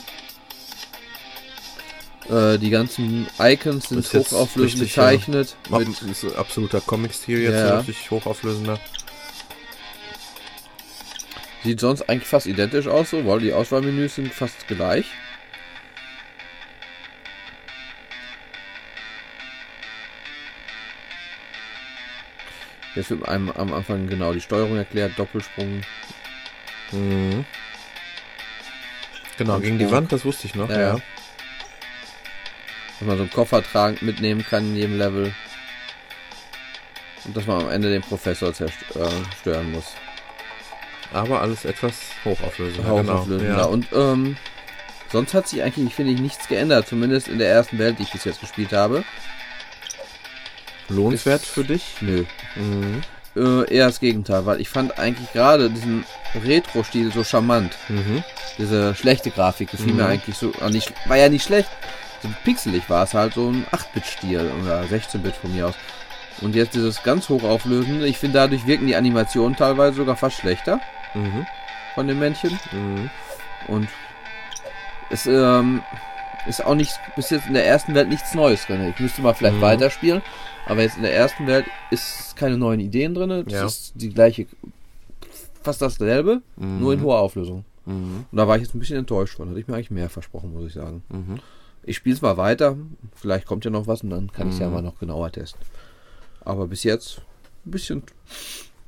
Äh, die ganzen Icons sind hochauflösend richtig, ja. gezeichnet. Mit Mit, ist ein absoluter Comic-Stil jetzt, Ja. richtig hochauflösender. sieht sonst eigentlich fast identisch aus, so, weil die Auswahlmenüs sind fast gleich. Jetzt wird einem am Anfang genau die Steuerung erklärt, Doppelsprung. Mhm. Genau, gegen die. Wand, das wusste ich noch. Ja, ja. Dass man so einen Koffer tragen, mitnehmen kann in jedem Level. Und dass man am Ende den Professor zerstören muss. Aber alles etwas hochauflösender. Hochauflösender. Genau. Und ähm, sonst hat sich eigentlich, finde ich, nichts geändert. Zumindest in der ersten Welt, die ich bis jetzt gespielt habe. Lohnenswert für dich? Nö. Mhm. Äh, eher das Gegenteil, weil ich fand eigentlich gerade diesen Retro-Stil so charmant. Mhm. Diese schlechte Grafik gefiel Mhm. mir eigentlich so. ah, Nicht, war ja nicht schlecht. So pixelig war es halt so ein 8-Bit-Stil oder 16-Bit von mir aus. Und jetzt dieses ganz hochauflösende, ich finde dadurch wirken die Animationen teilweise sogar fast schlechter Mhm. von den Männchen. Mhm. Und es ähm, ist auch nicht bis jetzt in der ersten Welt nichts Neues drin. Ich müsste mal vielleicht Mhm. weiterspielen, aber jetzt in der ersten Welt ist keine neuen Ideen drin. Es Ja. ist die gleiche, fast dasselbe, Mhm. nur in hoher Auflösung. Mhm. Und da war ich jetzt ein bisschen enttäuscht von. Hatte ich mir eigentlich mehr versprochen, muss ich sagen. Mhm. Ich spiele es mal weiter. Vielleicht kommt ja noch was und dann kann ich es ja Mhm. mal noch genauer testen. Aber bis jetzt ein bisschen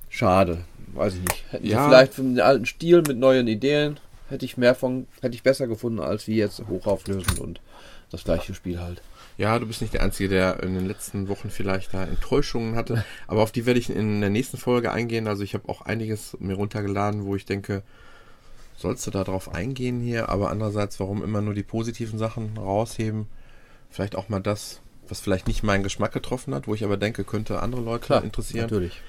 schade. Weiß ich nicht. Hätten Ja. vielleicht von den alten Stil mit neuen Ideen hätte ich mehr von, hätte ich besser gefunden als wie jetzt hochauflösend und das gleiche Spiel halt. Ja, du bist nicht der Einzige, der in den letzten Wochen vielleicht da Enttäuschungen hatte. *laughs* Aber auf die werde ich in der nächsten Folge eingehen. Also ich habe auch einiges mir runtergeladen, wo ich denke, sollst du da drauf eingehen hier? Aber andererseits, warum immer nur die positiven Sachen rausheben? Vielleicht auch mal das, was vielleicht nicht meinen Geschmack getroffen hat, wo ich aber denke, könnte andere Leute interessieren. Natürlich.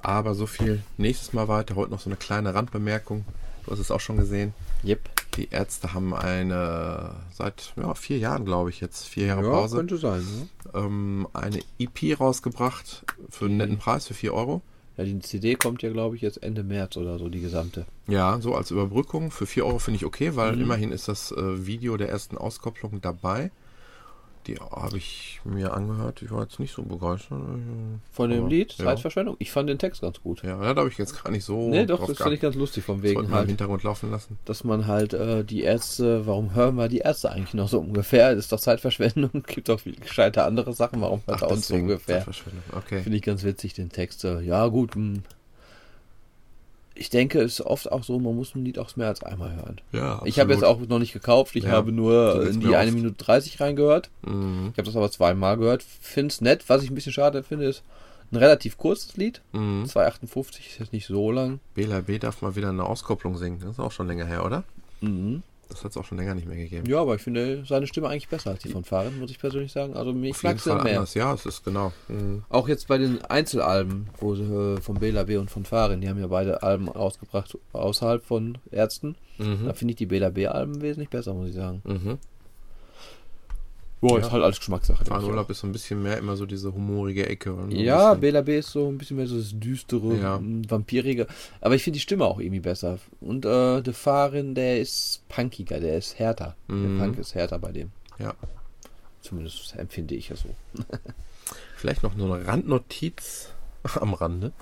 Aber so viel nächstes Mal weiter. Heute noch so eine kleine Randbemerkung. Du hast es auch schon gesehen. Yep. Die Ärzte haben eine, seit ja, vier Jahren, glaube ich, jetzt vier Jahre Ja, Pause, könnte sein. Ne? ähm, eine EP rausgebracht für einen netten Preis, für 4 Euro. Ja, die CD kommt ja, glaube ich, jetzt Ende März oder so, die gesamte. Ja, so als Überbrückung. Für 4 Euro finde ich okay, weil Mhm. immerhin ist das äh, Video der ersten Auskopplung dabei. Die habe ich mir angehört. Ich war jetzt nicht so begeistert. Von dem Aber, Lied, ja. Zeitverschwendung. Ich fand den Text ganz gut. Ja, da habe ich jetzt gar nicht so. nee, doch, das fand ich ganz lustig, wollten wegen wir im halt. Hintergrund laufen lassen. dass man halt äh, die Ärzte, warum hören wir die Ärzte eigentlich noch so ungefähr? Das ist doch Zeitverschwendung, *laughs* gibt doch viel gescheite andere Sachen, warum hört er uns so ungefähr? Zeitverschwendung. Okay. Finde ich ganz witzig, den Text. äh, Ja, gut. hm. Ich denke, es ist oft auch so, man muss ein Lied auch mehr als einmal hören. Ja, Ich habe jetzt auch noch nicht gekauft, ich Ja, habe nur in die 1 oft. Minute 30 reingehört. Mhm. Ich habe das aber zweimal gehört. Finde es nett. Was ich ein bisschen schade finde, ist ein relativ kurzes Lied. Mhm. 2,58 ist jetzt nicht so lang. Bela B darf mal wieder eine Auskopplung singen. Das ist auch schon länger her, oder? Mhm. Das hat es auch schon länger nicht mehr gegeben. Ja, aber ich finde seine Stimme eigentlich besser als die von Farin, muss ich persönlich sagen. Also mir jeden mag sie mehr. anders. Ja, es ist genau. Mhm. Auch jetzt bei den Einzelalben, wo sie, äh, von Bela B und von Farin, die haben ja beide Alben rausgebracht außerhalb von Ärzten. Da finde ich die Bela B Alben wesentlich besser, muss ich sagen. Mhm. Boah, Ja. ist halt alles Geschmackssache. Fahrurlaub auch. ist so ein bisschen mehr immer so diese humorige Ecke. so Ja, B ist so ein bisschen mehr so das düstere, Ja. vampirige. Aber ich finde die Stimme auch irgendwie besser. Und äh, der Farin, der ist punkiger, der ist härter. Mhm. Der Punk ist härter bei dem. Ja. Zumindest empfinde ich es so. *laughs* Vielleicht noch nur eine Randnotiz *laughs* am Rande.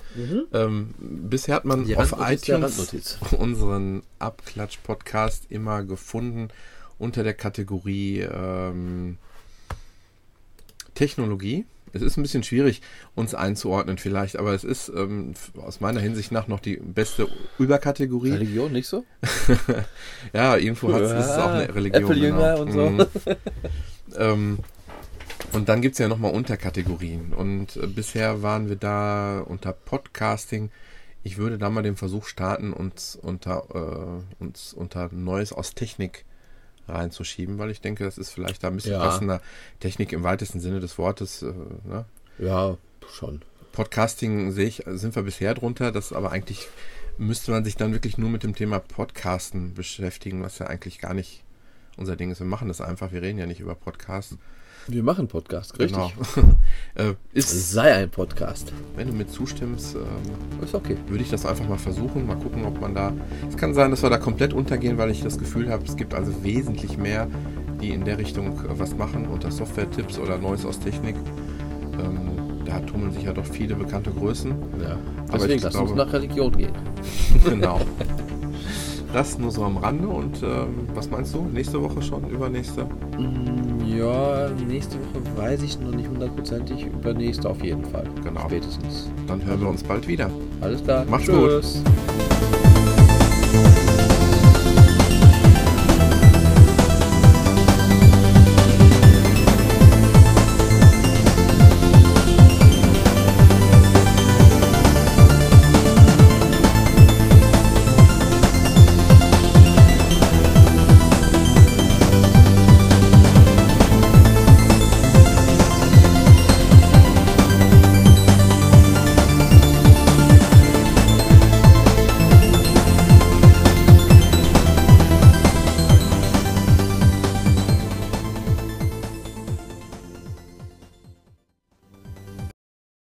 Ähm, bisher hat man Mhm. Auf iTunes *laughs* unseren Abklatsch-Podcast immer gefunden unter der Kategorie ähm, Technologie. Es ist ein bisschen schwierig, uns einzuordnen vielleicht, aber es ist ähm, aus meiner Hinsicht nach noch die beste Überkategorie. Religion nicht so? *laughs* Ja, irgendwo hat es ist es auch eine Religion. Apple-Jünger genau. und so. Mhm. ähm, und dann gibt es ja nochmal Unterkategorien. Und äh, bisher waren wir da unter Podcasting. Ich würde da mal den Versuch starten, uns unter, äh, uns unter Neues aus Technik reinzuschieben, weil ich denke, das ist vielleicht da ein bisschen Ja. passender. Technik im weitesten Sinne des Wortes. Äh, ne? Ja, schon. Podcasting sehe ich, sind wir bisher drunter, das aber eigentlich müsste man sich dann wirklich nur mit dem Thema Podcasten beschäftigen, was ja eigentlich gar nicht unser Ding ist. Wir machen das einfach, wir reden ja nicht über Podcasts. Wir machen Podcast, richtig. Genau. *laughs* äh, Es ist, sei ein Podcast. wenn du mir zustimmst, ähm, Ist okay. würde ich das einfach mal versuchen, mal gucken, ob man da. Es kann sein, dass wir da komplett untergehen, weil ich das Gefühl habe, es gibt also wesentlich mehr, die in der Richtung äh, was machen, unter Software-Tipps oder Neues aus Technik. Ähm, da tummeln sich ja doch viele bekannte Größen. Ja. Aber Deswegen ich lass uns nach Religion gehen. *laughs* genau. *laughs* Das nur so am Rande und ähm, was meinst du? Nächste Woche schon? Übernächste? Mm, Ja, nächste Woche weiß ich noch nicht hundertprozentig. Übernächste auf jeden Fall. Genau. Spätestens. Dann hören wir uns bald wieder. Alles klar. Macht's gut. Tschüss.